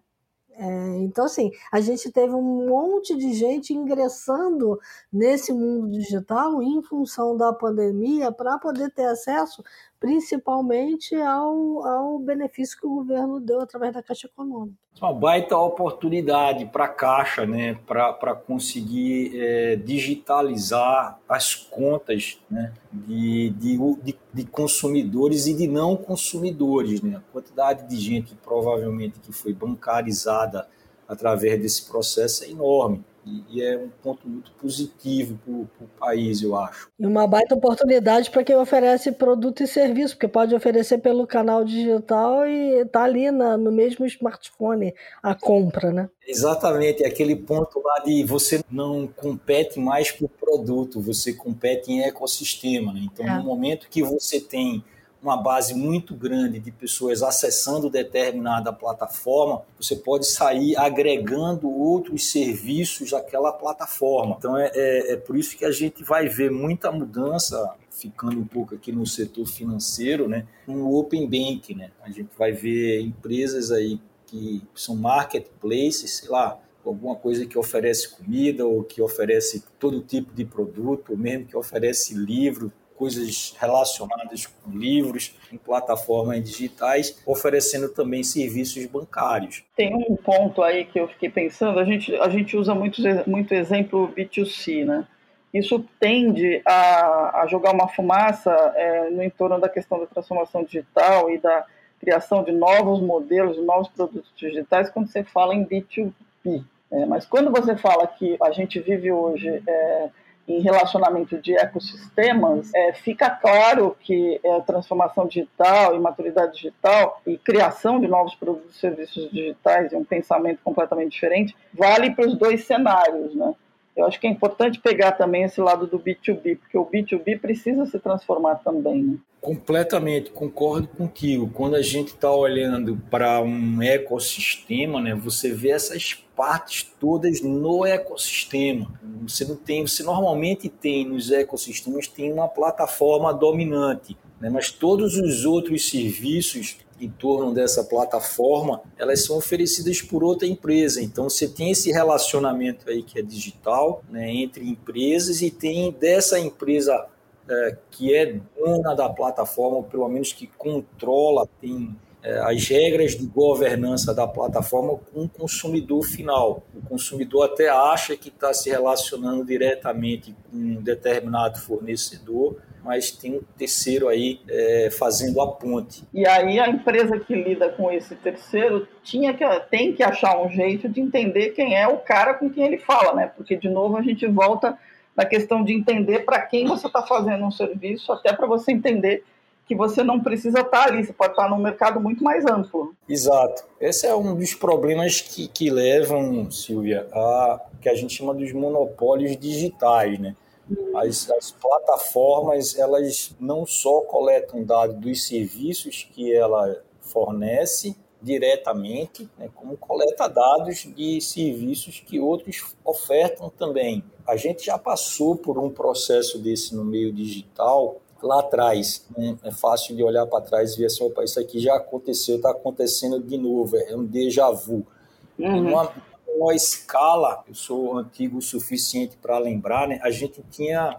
É, então, assim, a gente teve um monte de gente ingressando nesse mundo digital em função da pandemia para poder ter acesso principalmente ao, ao benefício que o governo deu através da Caixa Econômica. Uma baita oportunidade para a Caixa, né, para conseguir é, digitalizar as contas né, de, de, de, consumidores e de não consumidores. Né? A quantidade de gente provavelmente que foi bancarizada através desse processo é enorme. E, é um ponto muito positivo para o país, eu acho. E uma baita oportunidade para quem oferece produto e serviço, porque pode oferecer pelo canal digital e tá ali na, no mesmo smartphone a compra, né? Exatamente, é aquele ponto lá de você não compete mais por produto, você compete em ecossistema. Né? Então, é. no momento que você tem uma base muito grande de pessoas acessando determinada plataforma, você pode sair agregando outros serviços àquela plataforma. Então é, é, é por isso que a gente vai ver muita mudança ficando um pouco aqui no setor financeiro, né, no Open Bank, né? A gente vai ver empresas aí que são marketplaces, sei lá, alguma coisa que oferece comida ou que oferece todo tipo de produto, ou mesmo que oferece livro, coisas relacionadas com livros em plataformas digitais, oferecendo também serviços bancários. Tem um ponto aí que eu fiquei pensando, a gente, a gente usa muito, muito exemplo B2C, né? Isso tende a, a jogar uma fumaça é, no entorno da questão da transformação digital e da criação de novos modelos, de novos produtos digitais, quando você fala em B2B. É, mas quando você fala que a gente vive hoje é, em relacionamento de ecossistemas, é, fica claro que é, transformação digital e maturidade digital e criação de novos produtos e serviços digitais e um pensamento completamente diferente vale para os dois cenários, né? Eu acho que é importante pegar também esse lado do B2B, porque o B2B precisa se transformar também. Né? Completamente, concordo contigo. Quando a gente está olhando para um ecossistema, né, você vê essas partes todas no ecossistema. Você não tem, você normalmente tem nos ecossistemas tem uma plataforma dominante, né, mas todos os outros serviços em torno dessa plataforma, elas são oferecidas por outra empresa. Então você tem esse relacionamento aí que é digital, né, entre empresas e tem dessa empresa é, que é dona da plataforma, ou pelo menos que controla, tem é, as regras de governança da plataforma com o consumidor final. O consumidor até acha que está se relacionando diretamente com um determinado fornecedor, mas tem um terceiro aí é, fazendo a ponte. E aí a empresa que lida com esse terceiro tinha que, tem que achar um jeito de entender quem é o cara com quem ele fala, né? Porque, de novo, a gente volta na questão de entender para quem você está fazendo um serviço, até para você entender que você não precisa estar tá ali, você pode estar tá num mercado muito mais amplo. Exato. Esse é um dos problemas que, que levam, Silvia, a que a gente chama dos monopólios digitais, né? As, as, plataformas elas não só coletam dados dos serviços que ela fornece diretamente, né, como coleta dados de serviços que outros ofertam também. A gente já passou por um processo desse no meio digital lá atrás. Né? É fácil de olhar para trás e ver assim, opa, isso aqui já aconteceu, está acontecendo de novo, é um déjà vu. Uhum. Uma, uma escala, eu sou antigo o suficiente para lembrar, né? a gente tinha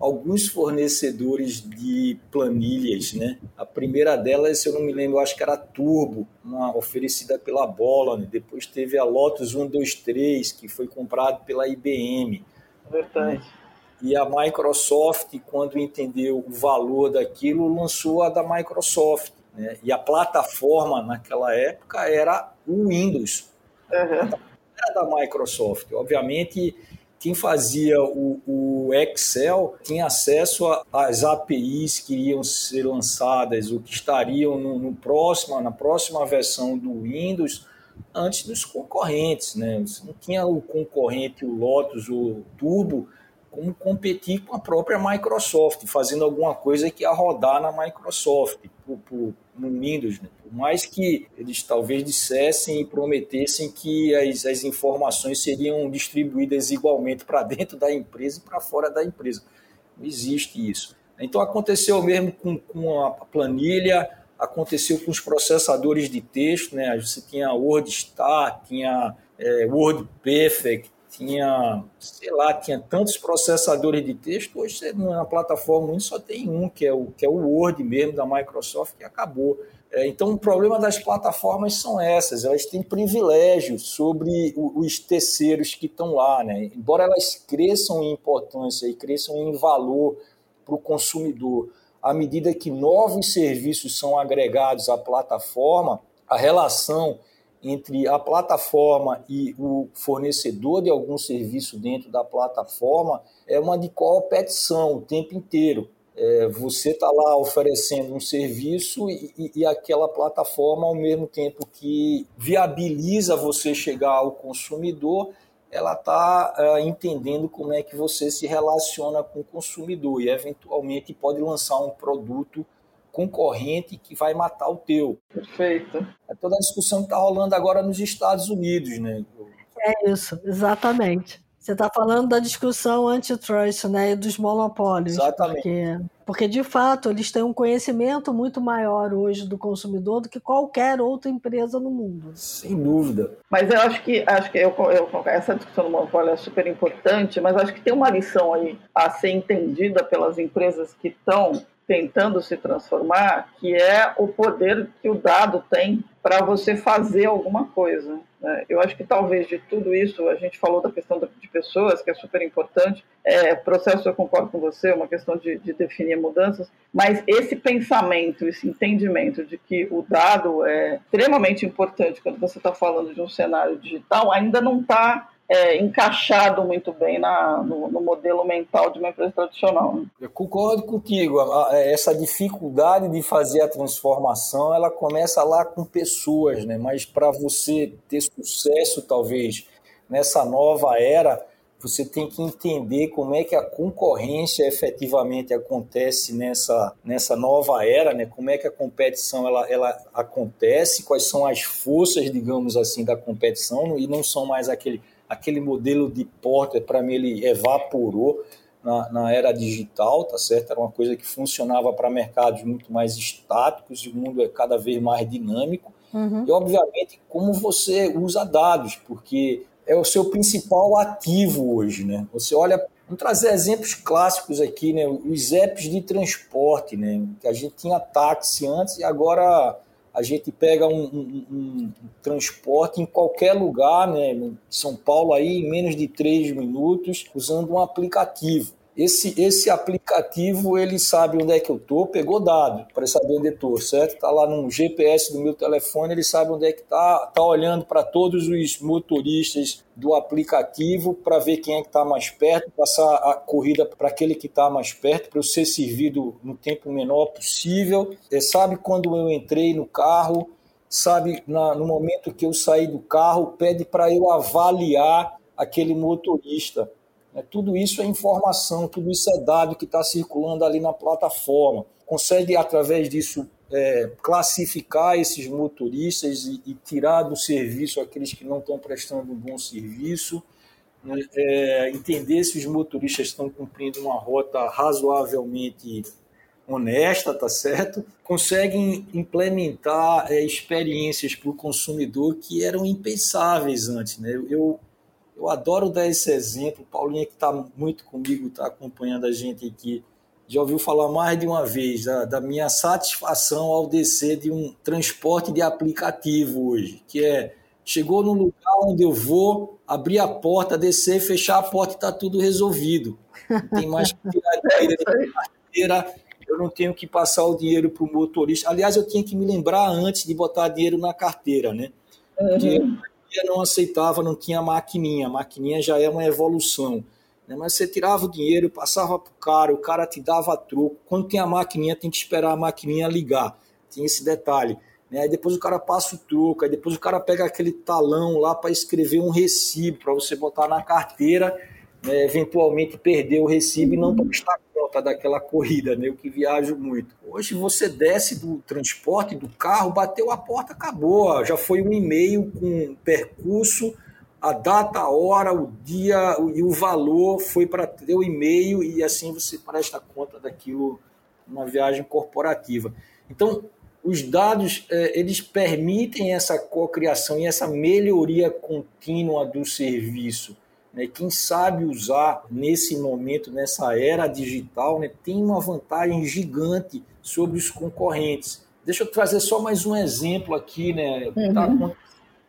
alguns fornecedores de planilhas, né? A primeira delas, se eu não me lembro, acho que era a Turbo, uma oferecida pela Bola, né? Depois teve a Lotus 123, que foi comprado pela IBM. Verdade. e a Microsoft, quando entendeu o valor daquilo, lançou a da Microsoft. Né? E a plataforma naquela época era o Windows. Uhum. Era da Microsoft. Obviamente, quem fazia o, o Excel tinha acesso às APIs que iriam ser lançadas, o que estariam no, no próximo, na próxima versão do Windows antes dos concorrentes. Né? Você não tinha o concorrente, o Lotus, o Turbo, como competir com a própria Microsoft, fazendo alguma coisa que ia rodar na Microsoft, por, por, no Windows. Né? Por mais que eles talvez dissessem e prometessem que as, as informações seriam distribuídas igualmente para dentro da empresa e para fora da empresa. Não existe isso. Então aconteceu mesmo com, com a planilha, aconteceu com os processadores de texto, né? Você tinha WordStar, tinha é, WordPerfect, tinha, sei lá, tinha tantos processadores de texto, hoje na plataforma só tem um, que é o, que é o Word mesmo da Microsoft, que acabou. É, então, o problema das plataformas são essas, elas têm privilégio sobre os terceiros que estão lá, né? Embora elas cresçam em importância e cresçam em valor para o consumidor, à medida que novos serviços são agregados à plataforma, a relação entre a plataforma e o fornecedor de algum serviço dentro da plataforma é uma de competição o tempo inteiro. É, você está lá oferecendo um serviço e, e, e, aquela plataforma, ao mesmo tempo que viabiliza você chegar ao consumidor, ela está é, entendendo como é que você se relaciona com o consumidor e, eventualmente, pode lançar um produto concorrente que vai matar o teu. Perfeito. É toda a discussão que está rolando agora nos Estados Unidos, né? É isso, exatamente. Você está falando da discussão antitrust, né, e dos monopólios. Exatamente. Porque, porque, de fato, eles têm um conhecimento muito maior hoje do consumidor do que qualquer outra empresa no mundo. Sem dúvida. Mas eu acho que, acho que eu, eu, essa discussão do monopólio é super importante, mas acho que tem uma lição aí a ser entendida pelas empresas que estão tentando se transformar, que é o poder que o dado tem para você fazer alguma coisa. Né? Eu acho que talvez de tudo isso, a gente falou da questão de pessoas, que é super importante, é, processo eu concordo com você, é uma questão de, de definir mudanças, mas esse pensamento, esse entendimento de que o dado é extremamente importante quando você está falando de um cenário digital, ainda não está é, encaixado muito bem na, no, no, modelo mental de uma empresa tradicional. Né? Eu concordo contigo. Essa dificuldade de fazer a transformação, ela começa lá com pessoas, né? Mas para você ter sucesso, talvez nessa nova era, você tem que entender como é que a concorrência efetivamente acontece nessa, nessa nova era, né? como é que a competição ela, ela acontece, quais são as forças, digamos assim, da competição, e não são mais aquele aquele modelo de porta, para mim, ele evaporou na, na, era digital, tá certo? Era uma coisa que funcionava para mercados muito mais estáticos, e o mundo é cada vez mais dinâmico. Uhum. E, obviamente, como você usa dados, porque é o seu principal ativo hoje, né? Você olha, vamos trazer exemplos clássicos aqui, né? Os apps de transporte, né? Que a gente tinha táxi antes e agora a gente pega um, um, um, transporte em qualquer lugar, né, São Paulo aí em menos de três minutos, usando um aplicativo. Esse, esse aplicativo, ele sabe onde é que eu estou, pegou dado para saber onde estou, certo? Está lá no GPS do meu telefone, ele sabe onde é que está, está olhando para todos os motoristas do aplicativo para ver quem é que está mais perto, passar a corrida para aquele que está mais perto, para eu ser servido no tempo menor possível. É, sabe quando eu entrei no carro, sabe na, no momento que eu saí do carro, pede para eu avaliar aquele motorista tudo isso é informação, tudo isso é dado que está circulando ali na plataforma. Consegue, através disso, é, classificar esses motoristas e, e, tirar do serviço aqueles que não estão prestando um bom serviço, né? é, entender se os motoristas estão cumprindo uma rota razoavelmente honesta, tá certo? Conseguem implementar é, experiências para o consumidor que eram impensáveis antes. Né? Eu, eu adoro dar esse exemplo. Paulinha, que está muito comigo, está acompanhando a gente aqui, já ouviu falar mais de uma vez da, da, minha satisfação ao descer de um transporte de aplicativo hoje, que é Chegou no lugar onde eu vou, abrir a porta, descer, fechar a porta e está tudo resolvido. Não tem mais que tirar dinheiro da carteira, eu não tenho que passar o dinheiro para o motorista. Aliás, eu tinha que me lembrar antes de botar dinheiro na carteira, né? Porque uhum. não aceitava, não tinha maquininha. Maquininha já é uma evolução. Né? Mas você tirava o dinheiro, passava para o cara, o cara te dava troco. Quando tem a maquininha, tem que esperar a maquininha ligar. Tem esse detalhe. Né? Aí depois o cara passa o troco, aí depois o cara pega aquele talão lá para escrever um recibo para você botar na carteira, né? eventualmente perder o recibo e não prestar conta daquela corrida, né? eu que viajo muito. Hoje você desce do transporte, do carro, bateu a porta, acabou, já foi um e-mail com percurso, a data, a hora, o dia e o valor foi para teu e-mail e assim você presta conta daquilo numa viagem corporativa. Então, os dados é, eles permitem essa cocriação e essa melhoria contínua do serviço. Né? Quem sabe usar nesse momento, nessa era digital, né, tem uma vantagem gigante sobre os concorrentes. Deixa eu trazer só mais um exemplo aqui, né? Uhum. Tá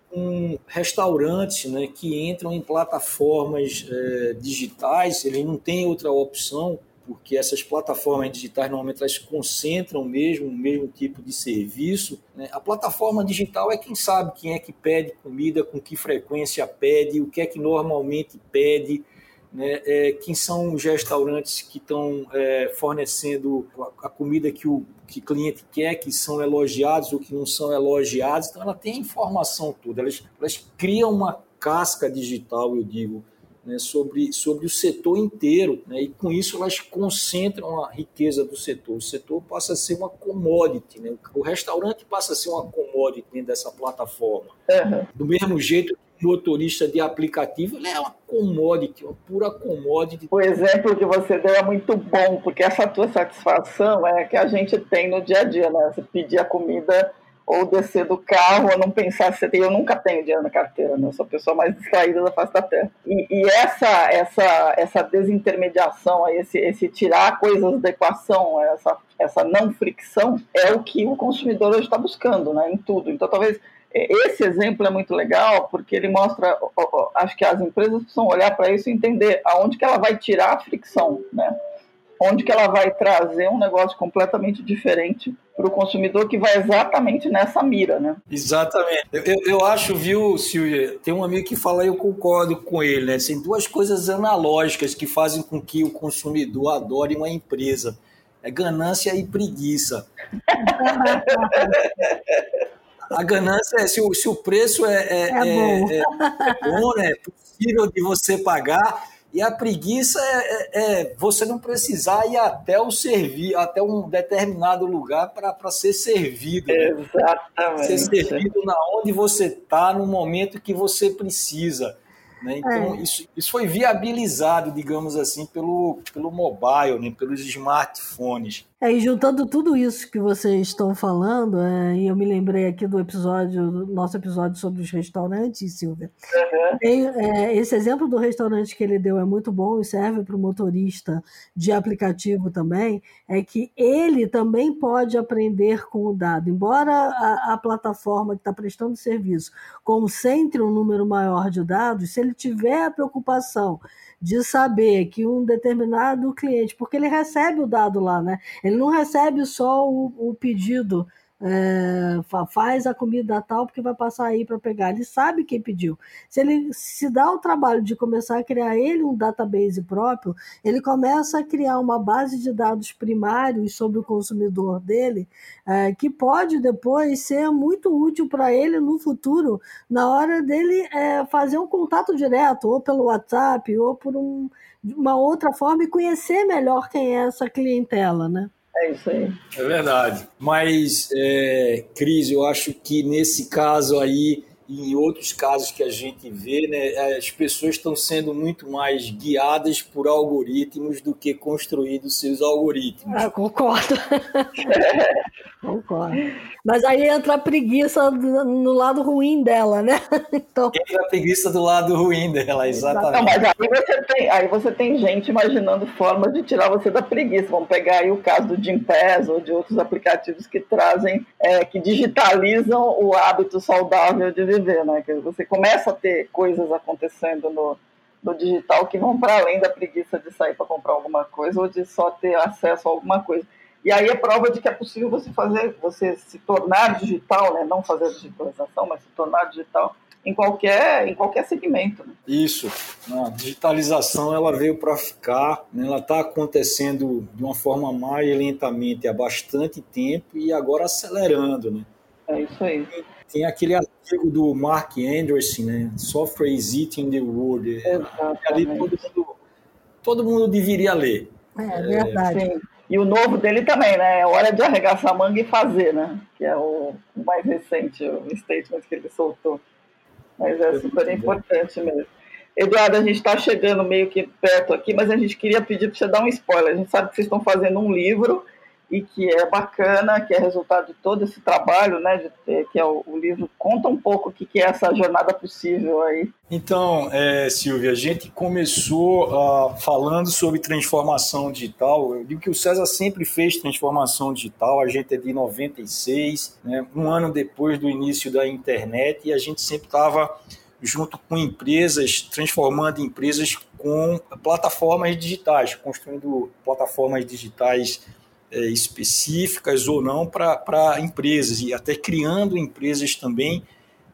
com restaurantes né, que entram em plataformas é, digitais, ele não tem outra opção porque essas plataformas digitais normalmente elas concentram mesmo o mesmo tipo de serviço. Né? A plataforma digital é quem sabe quem é que pede comida, com que frequência pede, o que é que normalmente pede, né? É, quem são os restaurantes que estão é, fornecendo a, a, comida que o que cliente quer, que são elogiados ou que não são elogiados. Então ela tem a informação toda, elas, elas criam uma casca digital, eu digo, né, sobre, sobre o setor inteiro, né, e com isso elas concentram a riqueza do setor. O setor passa a ser uma commodity, né, o restaurante passa a ser uma commodity dentro dessa plataforma. Uhum. Do mesmo jeito que o motorista de aplicativo ele é uma commodity, uma pura commodity. O exemplo que você deu é muito bom, porque essa tua satisfação é que a gente tem no dia a dia, né? Você pedir a comida ou descer do carro, ou não pensar se tem. Eu nunca tenho dinheiro na carteira, né? Eu sou a pessoa mais distraída da face da terra. E, e essa, essa, essa desintermediação, esse, esse tirar coisas da equação, essa, essa não fricção, é o que o consumidor hoje está buscando, né? Em tudo. Então, talvez esse exemplo é muito legal porque ele mostra, acho que as empresas precisam olhar para isso e entender aonde que ela vai tirar a fricção, né? Onde que ela vai trazer um negócio completamente diferente para o consumidor que vai exatamente nessa mira, né? Exatamente. Eu, eu, eu, acho, viu, Silvia, tem um amigo que fala e eu concordo com ele, né? Tem duas coisas analógicas que fazem com que o consumidor adore uma empresa. É ganância e preguiça. A ganância é se o, se o preço é, é, é, bom. é, é bom, né? É possível de você pagar, e a preguiça é, é, é, você não precisar ir até o servir, até um determinado lugar para ser servido. Né? Exatamente. Ser servido na onde você está, no momento que você precisa. Né? Então, é. isso, isso foi viabilizado, digamos assim, pelo, pelo mobile, né? pelos smartphones. É, e juntando tudo isso que vocês estão falando, é, e eu me lembrei aqui do episódio, do nosso episódio sobre os restaurantes, Silvia. Uhum. Tem, é, esse exemplo do restaurante que ele deu é muito bom e serve para o motorista de aplicativo também, é que ele também pode aprender com o dado. Embora a, a plataforma que está prestando serviço concentre um número maior de dados, se ele tiver a preocupação de saber que um determinado cliente, porque ele recebe o dado lá, né? Ele não recebe só o, o pedido é, faz a comida tal porque vai passar aí para pegar. Ele sabe quem pediu. Se ele se dá o trabalho de começar a criar ele um database próprio, ele começa a criar uma base de dados primários sobre o consumidor dele, é, que pode depois ser muito útil para ele no futuro, na hora dele é, fazer um contato direto, ou pelo WhatsApp, ou por um, uma outra forma, e conhecer melhor quem é essa clientela, né? É isso aí. É verdade. Mas, é, Cris, eu acho que nesse caso aí, e em outros casos que a gente vê, né, as pessoas estão sendo muito mais guiadas por algoritmos do que construídos seus algoritmos. Ah, concordo. concordo. Mas aí entra a preguiça no lado ruim dela, né? Então... Entra a preguiça do lado ruim dela, exatamente. Não, mas aí você, tem, aí você tem gente imaginando formas de tirar você da preguiça. Vamos pegar aí o caso do Jim Pass ou de outros aplicativos que trazem, é, que digitalizam o hábito saudável de viver né? Que você começa a ter coisas acontecendo no, no digital que vão para além da preguiça de sair para comprar alguma coisa ou de só ter acesso a alguma coisa. E aí é prova de que é possível você fazer, você se tornar digital, né? Não fazer digitalização, mas se tornar digital em qualquer, em qualquer segmento. Né? Isso. A digitalização ela veio para ficar, né? ela está acontecendo de uma forma mais lentamente há bastante tempo e agora acelerando. Né? É isso aí. Tem aquele artigo do Mark Anderson, né? Software is eating the world. Exatamente. Ali todo mundo, todo mundo deveria ler. É, é verdade. Sim. E o novo dele também, né? É hora de arregaçar a manga e fazer, né? Que é o mais recente, o statement que ele soltou. Mas é super importante mesmo. Eduardo, a gente está chegando meio que perto aqui, mas a gente queria pedir para você dar um spoiler. A gente sabe que vocês estão fazendo um livro e que é bacana, que é resultado de todo esse trabalho, né, de que é o, o, livro. Conta um pouco o que, que é essa jornada possível aí. Então, é, Silvia, a gente começou uh, falando sobre transformação digital. Eu digo que o César sempre fez transformação digital, a gente é de 96, né, um ano depois do início da internet, e a gente sempre estava junto com empresas, transformando empresas com plataformas digitais, construindo plataformas digitais é, específicas ou não para empresas e até criando empresas também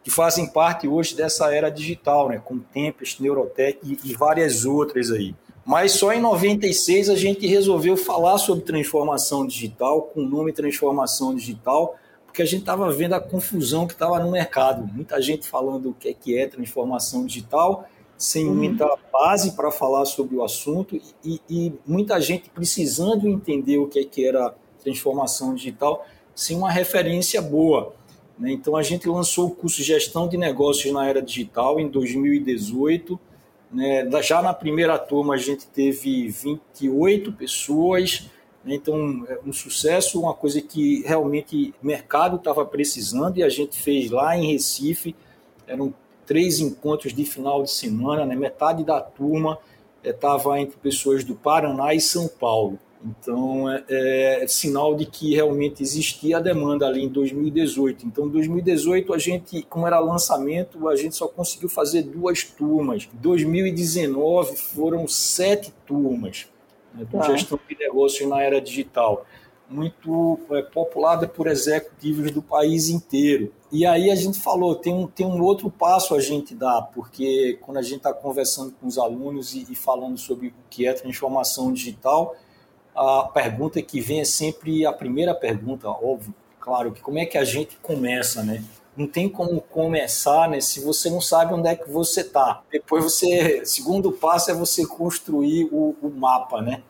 que fazem parte hoje dessa era digital, né, com Tempest, Neurotech e, e várias outras aí. Mas só em 96 a gente resolveu falar sobre transformação digital, com o nome transformação digital, porque a gente estava vendo a confusão que estava no mercado. Muita gente falando o que é, que é transformação digital, sem uhum. muita base para falar sobre o assunto e, e, muita gente precisando entender o que, é que era transformação digital sem uma referência boa. Né? Então a gente lançou o curso Gestão de Negócios na Era Digital em 2018. Né? Já na primeira turma a gente teve 28 pessoas. Né? Então, é um sucesso, uma coisa que realmente o mercado estava precisando e a gente fez lá em Recife. Eram três encontros de final de semana, né? metade da turma estava eh, entre pessoas do Paraná e São Paulo. Então, é, é, sinal de que realmente existia a demanda ali em 2018. Então, em 2018, a gente, como era lançamento, a gente só conseguiu fazer duas turmas. Em 2019, foram sete turmas né, de tá. gestão de negócios na era digital muito é, populada por executivos do país inteiro. E aí a gente falou, tem um, tem um outro passo a gente dá, porque quando a gente está conversando com os alunos e, e, falando sobre o que é transformação digital, a pergunta que vem é sempre a primeira pergunta, óbvio, claro, que como é que a gente começa, né? Não tem como começar, né, se você não sabe onde é que você está. Depois você, segundo passo é você construir o, o mapa, né?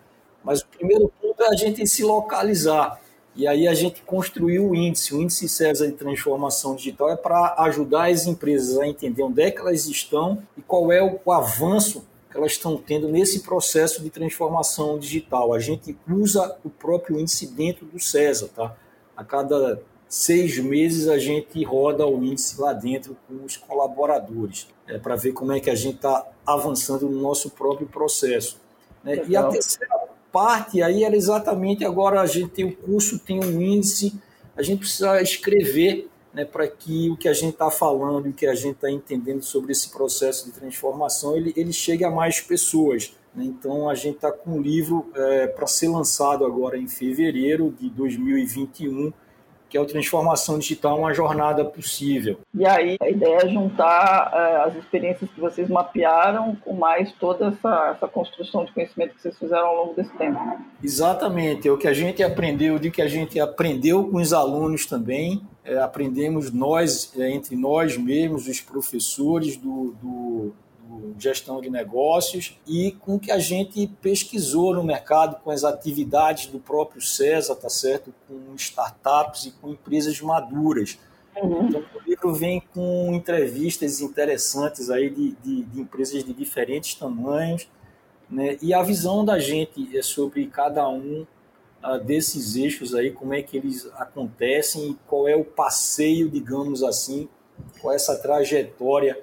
Mas o primeiro ponto é a gente se localizar. E aí a gente construiu o índice. O índice César de transformação digital é para ajudar as empresas a entender onde é que elas estão e qual é o avanço que elas estão tendo nesse processo de transformação digital. A gente usa o próprio índice dentro do César, tá? A cada seis meses a gente roda o índice lá dentro com os colaboradores, é, para ver como é que a gente está avançando no nosso próprio processo. Né? E a terceira parte aí era exatamente agora a gente tem o curso, tem um índice, a gente precisa escrever né, para que o que a gente está falando o que a gente está entendendo sobre esse processo de transformação ele, ele chegue a mais pessoas. Né? Então a gente está com um livro é, para ser lançado agora em fevereiro de 2021 que é o Transformação Digital, uma jornada possível. E aí a ideia é juntar uh, as experiências que vocês mapearam com mais toda essa, essa, construção de conhecimento que vocês fizeram ao longo desse tempo. Exatamente, é o que a gente aprendeu, de que a gente aprendeu com os alunos também, é, aprendemos nós, é, entre nós mesmos, os professores do, do gestão de negócios e com o que a gente pesquisou no mercado com as atividades do próprio César, tá certo? Com startups e com empresas maduras. Uhum. Então, o livro vem com entrevistas interessantes aí de, de, de empresas de diferentes tamanhos, né? E a visão da gente é sobre cada um uh, desses eixos aí, como é que eles acontecem e qual é o passeio, digamos assim, qual é essa trajetória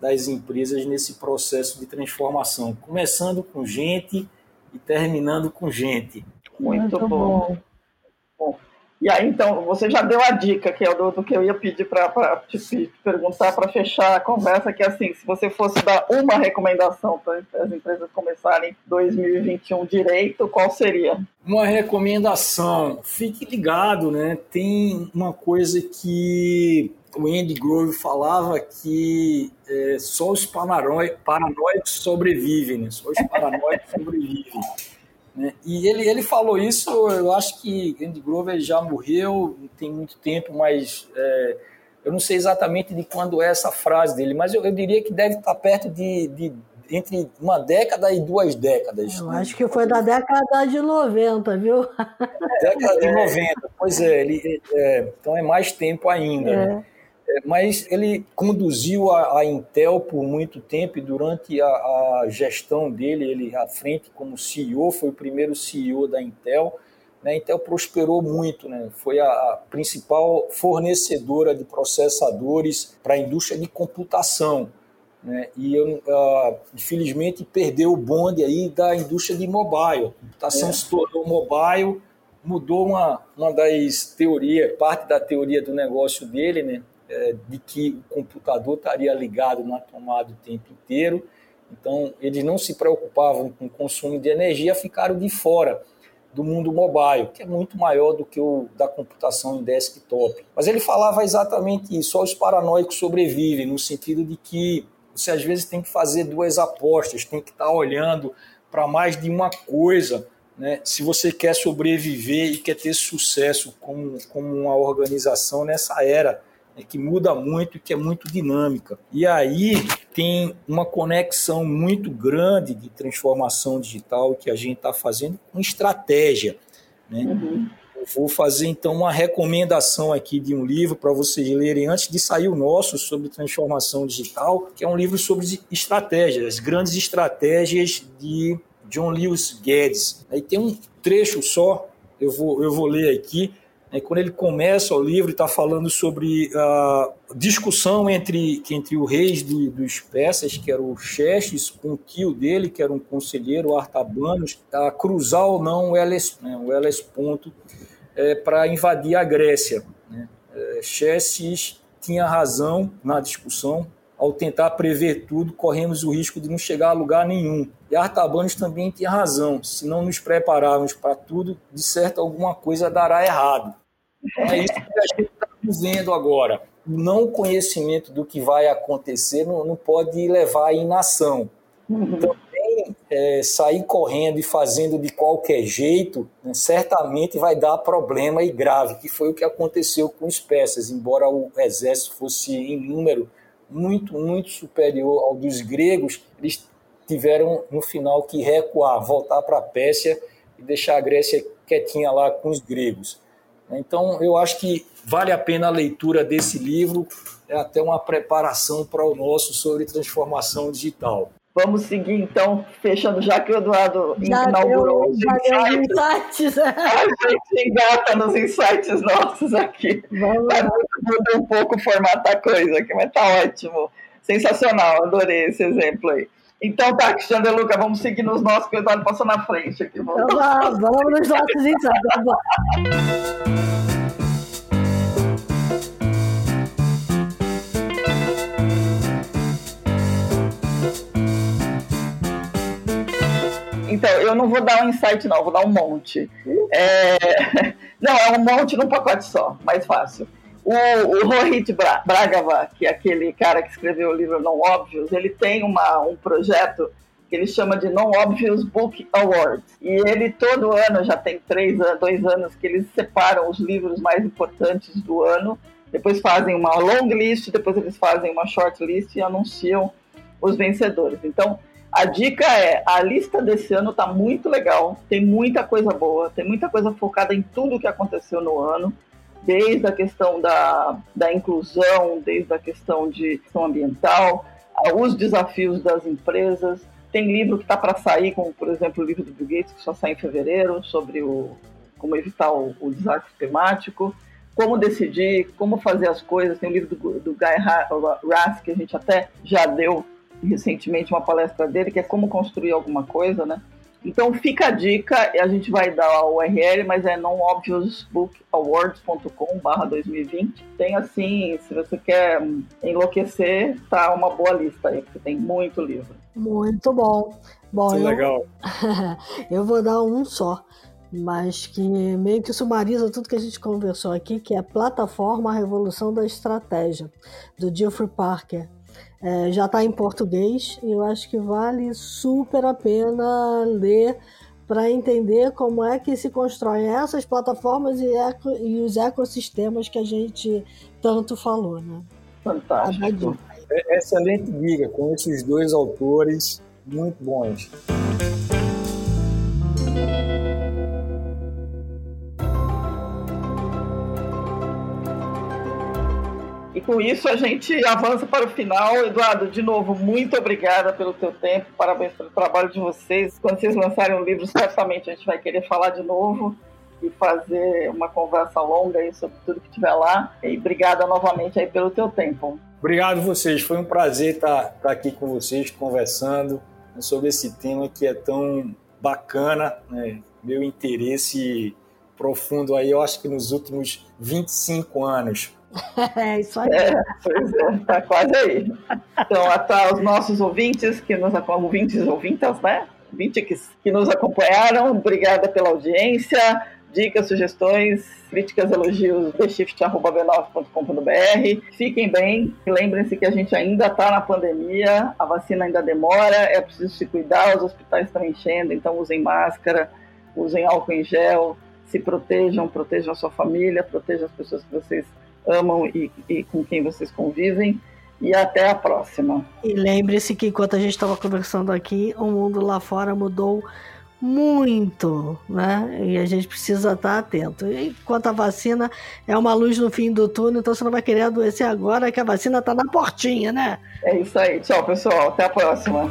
das empresas nesse processo de transformação, começando com gente e terminando com gente. Muito, Muito bom. bom. E aí, então, você já deu a dica, que é do, do que eu ia pedir para te perguntar para fechar a conversa, que é assim, se você fosse dar uma recomendação para as empresas começarem 2021 direito, qual seria? Uma recomendação, fique ligado, né? Tem uma coisa que o Andy Grove falava que é, só os paranoicos sobrevivem, né? Só os paranoicos sobrevivem. Né? E ele, ele falou isso, eu acho que Andy Grove já morreu, tem muito tempo, mas é, eu não sei exatamente de quando é essa frase dele, mas eu, eu diria que deve estar perto de, de entre uma década e duas décadas. Eu acho que foi da década de 90, viu? Década de 90, pois é, ele, é então é mais tempo ainda. Né? É. Né? Mas ele conduziu a, a, Intel por muito tempo e durante a, a, gestão dele, ele à frente como CEO, foi o primeiro CEO da Intel. Né? A Intel prosperou muito, né? foi a, principal fornecedora de processadores para a indústria de computação. Né? E eu, uh, infelizmente perdeu o bonde aí da indústria de mobile. A computação é. se tornou mobile, mudou uma, uma das teorias, parte da teoria do negócio dele, né? É, de que o computador estaria ligado na tomada o tempo inteiro. Então, eles não se preocupavam com o consumo de energia, ficaram de fora do mundo mobile, que é muito maior do que o da computação em desktop. Mas ele falava exatamente isso, só os paranoicos sobrevivem, no sentido de que você às vezes tem que fazer duas apostas, tem que estar olhando para mais de uma coisa, né? se você quer sobreviver e quer ter sucesso como, como uma organização nessa era que muda muito e que é muito dinâmica. E aí tem uma conexão muito grande de transformação digital que a gente está fazendo com estratégia. Né? Uhum. vou fazer então uma recomendação aqui de um livro para vocês lerem antes de sair o nosso sobre transformação digital, que é um livro sobre estratégias, as grandes estratégias de John Lewis Guedes. Aí tem um trecho só, eu vou, eu vou ler aqui, quando ele começa o livro, está falando sobre a discussão entre, entre o rei do, dos persas, que era o Xerxes, com o tio dele, que era um conselheiro, Artabanos, a cruzar ou não o Hellespont, né, é, para invadir a Grécia. Né. É, Xerxes tinha razão na discussão, ao tentar prever tudo, corremos o risco de não chegar a lugar nenhum. E Artabanos também tinha razão. Se não nos prepararmos para tudo, de certo alguma coisa dará errado. Então é isso que a gente está vivendo agora. O não conhecimento do que vai acontecer não, não pode levar à inação. Uhum. Também é, sair correndo e fazendo de qualquer jeito, né, certamente vai dar problema e grave, que foi o que aconteceu com os persas. Embora o exército fosse em número muito, muito superior ao dos gregos, eles tiveram no final que recuar, voltar para a Pérsia e deixar a Grécia quietinha lá com os gregos. Então, eu acho que vale a pena a leitura desse livro, é até uma preparação para o nosso sobre transformação digital. Vamos seguir, então, fechando, já que o Eduardo já inaugurou deu, os já insights. Deu A gente engata nos insights nossos aqui. Vamos Vai mudar um pouco o formato da coisa aqui, mas tá ótimo. Sensacional, adorei esse exemplo aí. Então tá, Cristiano De Luca, vamos seguir nos nossos, que o Eduardo passou na frente aqui. Vamos, então, vamos, vamos nos nossos insights. Então, eu não vou dar um insight, não, vou dar um monte. É... Não, é um monte num pacote só, mais fácil. O, o Rohit Bragava, que é aquele cara que escreveu o livro Não Óbvios, ele tem uma, um projeto que ele chama de Non Obvious Book Awards. E ele todo ano, já tem três, dois anos, que eles separam os livros mais importantes do ano, depois fazem uma long list, depois eles fazem uma short list e anunciam os vencedores. Então, a dica é, a lista desse ano está muito legal, tem muita coisa boa, tem muita coisa focada em tudo que aconteceu no ano desde a questão da, da inclusão, desde a questão de questão ambiental, os desafios das empresas. Tem livro que está para sair, como por exemplo o livro do Bill Gates, que só sai em fevereiro, sobre o, como evitar o, o desastre climático, como decidir, como fazer as coisas. Tem o livro do, do Guy Raz, que a gente até já deu recentemente uma palestra dele, que é como construir alguma coisa, né? Então fica a dica, a gente vai dar a URL, mas é nonobviousbookawards.com 2020. Tem assim, se você quer enlouquecer, tá uma boa lista aí, porque tem muito livro. Muito bom. Bom, eu... legal. eu vou dar um só, mas que meio que sumariza tudo que a gente conversou aqui, que é a Plataforma Revolução da Estratégia, do Geoffrey Parker. É, já está em português e eu acho que vale super a pena ler para entender como é que se constroem essas plataformas e, eco, e, os ecossistemas que a gente tanto falou. Né? Fantástico. É, excelente dica com esses dois autores muito bons. E com isso a gente avança para o final. Eduardo, de novo, muito obrigada pelo teu tempo, parabéns pelo trabalho de vocês. Quando vocês lançarem um livro, certamente a gente vai querer falar de novo e fazer uma conversa longa aí sobre tudo que tiver lá. E obrigada novamente aí pelo teu tempo. Obrigado vocês, foi um prazer estar, estar aqui com vocês conversando sobre esse tema que é tão bacana, né? meu interesse profundo aí, eu acho que nos últimos 25 anos. É isso aí. É, pois é, tá quase aí. Então, até os nossos ouvintes, que nos ouvintes ouvintas, né? Ouvintes que, que nos acompanharam, obrigada pela audiência. Dicas, sugestões, críticas, elogios, theshift.b9.com.br. Fiquem bem, lembrem-se que a gente ainda está na pandemia, a vacina ainda demora, é preciso se cuidar, os hospitais estão enchendo, então usem máscara, usem álcool em gel, se protejam, protejam a sua família, protejam as pessoas que vocês amam e, e com quem vocês convivem. E até a próxima. E lembre-se que enquanto a gente estava conversando aqui, o mundo lá fora mudou muito, né? E a gente precisa estar atento. Enquanto a vacina é uma luz no fim do túnel, então você não vai querer adoecer agora que a vacina está na portinha, né? É isso aí. Tchau, pessoal. Até a próxima.